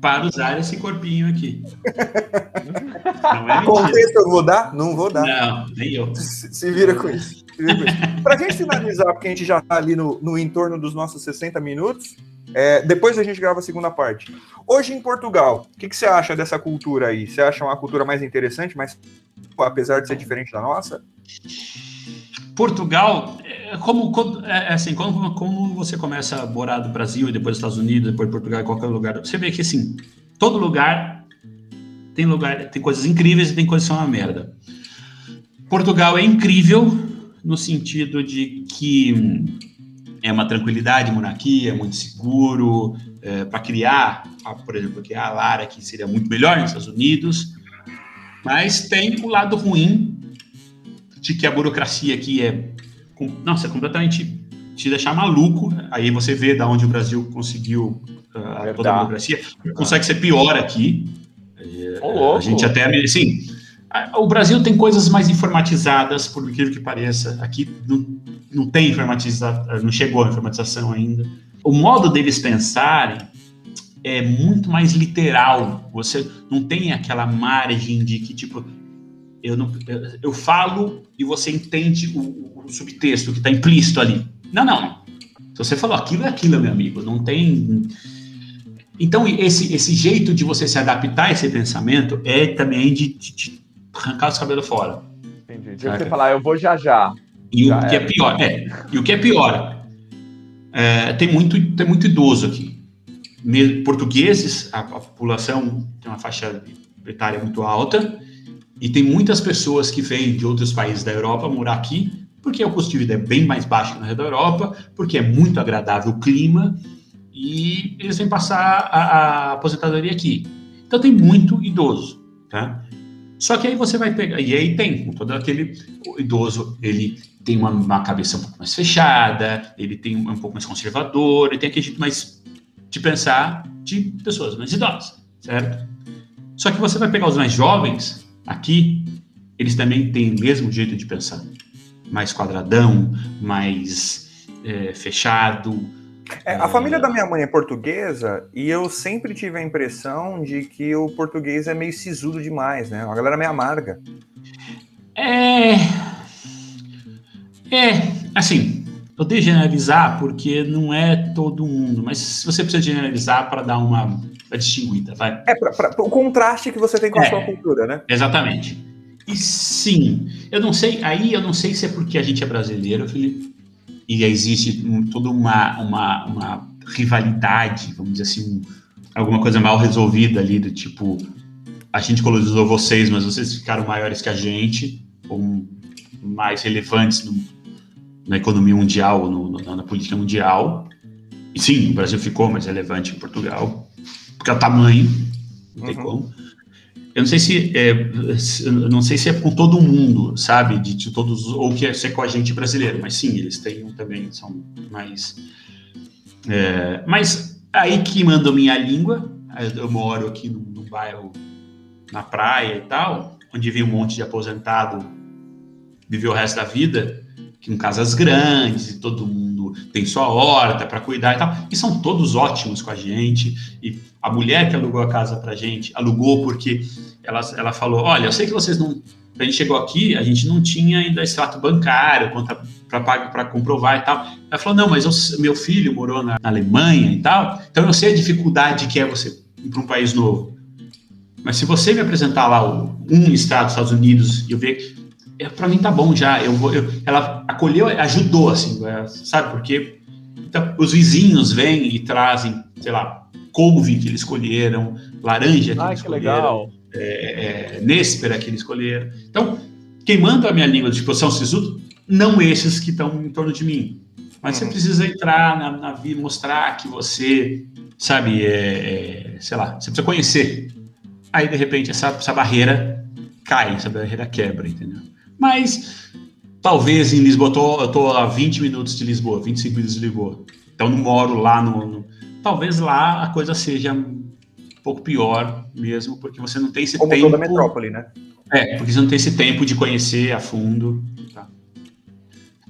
para usar esse corpinho aqui. Não é Contexto eu vou dar? Não vou dar. Não, nem eu. Se, se vira com isso. Para a gente finalizar, porque a gente já está ali no, no entorno dos nossos 60 minutos, é, depois a gente grava a segunda parte. Hoje em Portugal, o que, que, você acha dessa cultura aí? Você acha uma cultura mais interessante, mas apesar de ser diferente da nossa? Portugal, é, como, é, é assim, como, como você começa a morar do Brasil e depois dos Estados Unidos, depois Portugal, qualquer lugar, você vê que assim, todo lugar tem lugar, tem coisas incríveis e tem coisas que são uma merda. Portugal é incrível no sentido de que é uma tranquilidade, monarquia, muito seguro, é, para criar, por exemplo, que a Lara, que seria muito melhor nos Estados Unidos, mas tem o lado ruim de que a burocracia aqui é, nossa, completamente te deixar maluco. Aí você vê da onde o Brasil conseguiu uh, toda a burocracia. Consegue ser pior aqui. Oh, a gente até, sim, o Brasil tem coisas mais informatizadas, por incrível que pareça. Aqui não, não tem informatização, não chegou a informatização ainda. O modo deles pensarem é muito mais literal. Você não tem aquela margem de que, tipo, eu, não, eu, falo e você entende o, o subtexto que está implícito ali. Não, não. Se você falou aquilo, é aquilo, meu amigo. Não tem. Então, esse, esse jeito de você se adaptar a esse pensamento é também de, de arrancar os cabelos fora. Entendi. De você falar, eu vou já já. E já o que é pior, é, e o que é pior, é, tem, muito, tem muito idoso aqui. Portugueses, a, a população tem uma faixa etária muito alta, e tem muitas pessoas que vêm de outros países da Europa morar aqui, porque o custo de vida é bem mais baixo que na da Europa, porque é muito agradável o clima, e eles vêm passar a, a aposentadoria aqui. Então tem muito idoso, tá? Só que aí você vai pegar, e aí tem todo aquele idoso, ele tem uma, uma, cabeça um pouco mais fechada, ele tem um, um pouco mais conservador, ele tem aquele jeito mais de pensar de pessoas mais idosas, certo? Só que você vai pegar os mais jovens aqui, eles também têm o mesmo jeito de pensar, mais quadradão, mais é, fechado, é, a família da minha mãe é portuguesa e eu sempre tive a impressão de que o português é meio sisudo demais, né? A galera é meio amarga. É. É, assim, eu tenho que generalizar porque não é todo mundo, mas você precisa generalizar para dar uma, distinguida, vai. É, para o contraste que você tem com a é, sua cultura, né? Exatamente. E sim, eu não sei, aí eu não sei se é porque a gente é brasileiro, Felipe, e existe toda uma, uma, uma rivalidade, vamos dizer assim, alguma coisa mal resolvida ali, do tipo, a gente colonizou vocês, mas vocês ficaram maiores que a gente, ou mais relevantes no, na economia mundial, no, na, na, política mundial. E sim, o Brasil ficou mais relevante em Portugal, porque é o tamanho, não tem uhum. como. Eu não sei se é, não sei se é com todo mundo, sabe, de, de todos ou que é, se é com a gente brasileiro, mas sim, eles têm também são mais. É, mas aí que manda minha língua, eu moro aqui num, num bairro na praia e tal, onde vem um monte de aposentado viver o resto da vida, que em casas grandes e todo mundo tem sua horta para cuidar e tal, e são todos ótimos com a gente. E a mulher que alugou a casa para gente alugou porque ela, ela falou: Olha, eu sei que vocês não. A gente chegou aqui, a gente não tinha ainda extrato bancário, para comprovar e tal. Ela falou: Não, mas eu, meu filho morou na, na Alemanha e tal, então eu sei a dificuldade que é você ir para um país novo. Mas se você me apresentar lá um estado dos Estados Unidos e eu ver para mim tá bom já. Eu vou, eu, ela acolheu, ajudou assim, é, sabe? Porque então, os vizinhos vêm e trazem, sei lá, couve que eles escolheram, laranja que ah, eles que escolheram, legal. É, é, néspera que eles escolheram. Então, quem manda a minha língua de exposição sisudo, não esses que estão em torno de mim. Mas uhum. você precisa entrar na, na vida, mostrar que você, sabe, é, é, sei lá, você precisa conhecer aí de repente essa, essa barreira cai, essa barreira quebra, entendeu? Mas talvez em Lisboa, eu tô a 20 minutos de Lisboa, 25 minutos de Lisboa, então não moro lá no, no talvez lá a coisa seja um pouco pior mesmo, porque você não tem esse Como tempo. Toda metrópole, né? É, porque você não tem esse tempo de conhecer a fundo. Tá?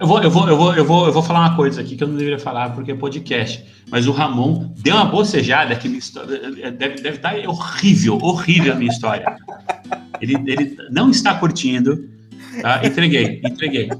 Eu vou, eu, vou, eu, vou, eu, vou, eu vou falar uma coisa aqui que eu não deveria falar porque é podcast. Mas o Ramon deu uma bocejada que minha história deve, deve estar horrível, horrível a minha história. Ele, ele não está curtindo. Tá? Entreguei, entreguei.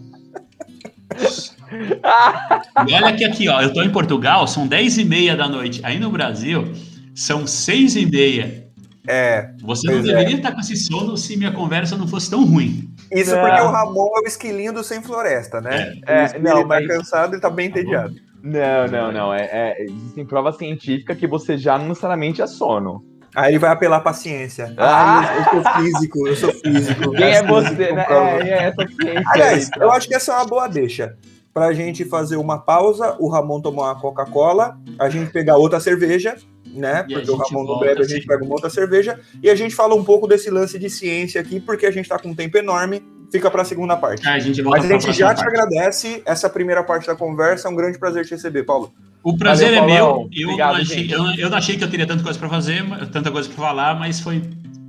E olha que aqui, ó, eu estou em Portugal, são 10 e meia da noite. Aí no Brasil, são 6 e meia. É. Você não deveria é. estar com esse sono se minha conversa não fosse tão ruim. Isso não. porque o Ramon é o esquilinho do Sem Floresta, né? É, é não, ele tá cansado e tá bem tá entediado. Não, não, não. É, é, existem provas científicas que você já não necessariamente é sono. Aí ele vai apelar pra ciência. Ah, ah eu, eu, sou físico, eu sou físico. Quem é você, né? É, é essa ciência. Aliás, eu acho que essa é uma boa deixa. Pra gente fazer uma pausa, o Ramon tomar uma Coca-Cola, a gente pegar outra cerveja né? E porque o Ramon não bebe, a gente pega uma outra cerveja e a gente fala um pouco desse lance de ciência aqui, porque a gente está com um tempo enorme. Fica para a segunda parte. É, a gente Mas a gente já te agradece essa primeira parte da conversa. É um grande prazer te receber, Paulo. O prazer Valeu, é meu. Eu, Obrigado, não achei, eu, eu, não achei que eu teria tanta coisa para fazer, tanta coisa para falar, mas foi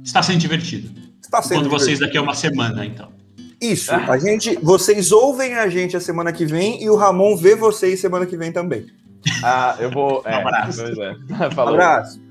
está sendo divertido. Está sendo Quando vocês daqui a uma semana, então. Isso. Ah. A gente, vocês ouvem a gente a semana que vem e o Ramon vê vocês semana que vem também. Ah, eu vou. É, um abraço. É. Falou. Um abraço.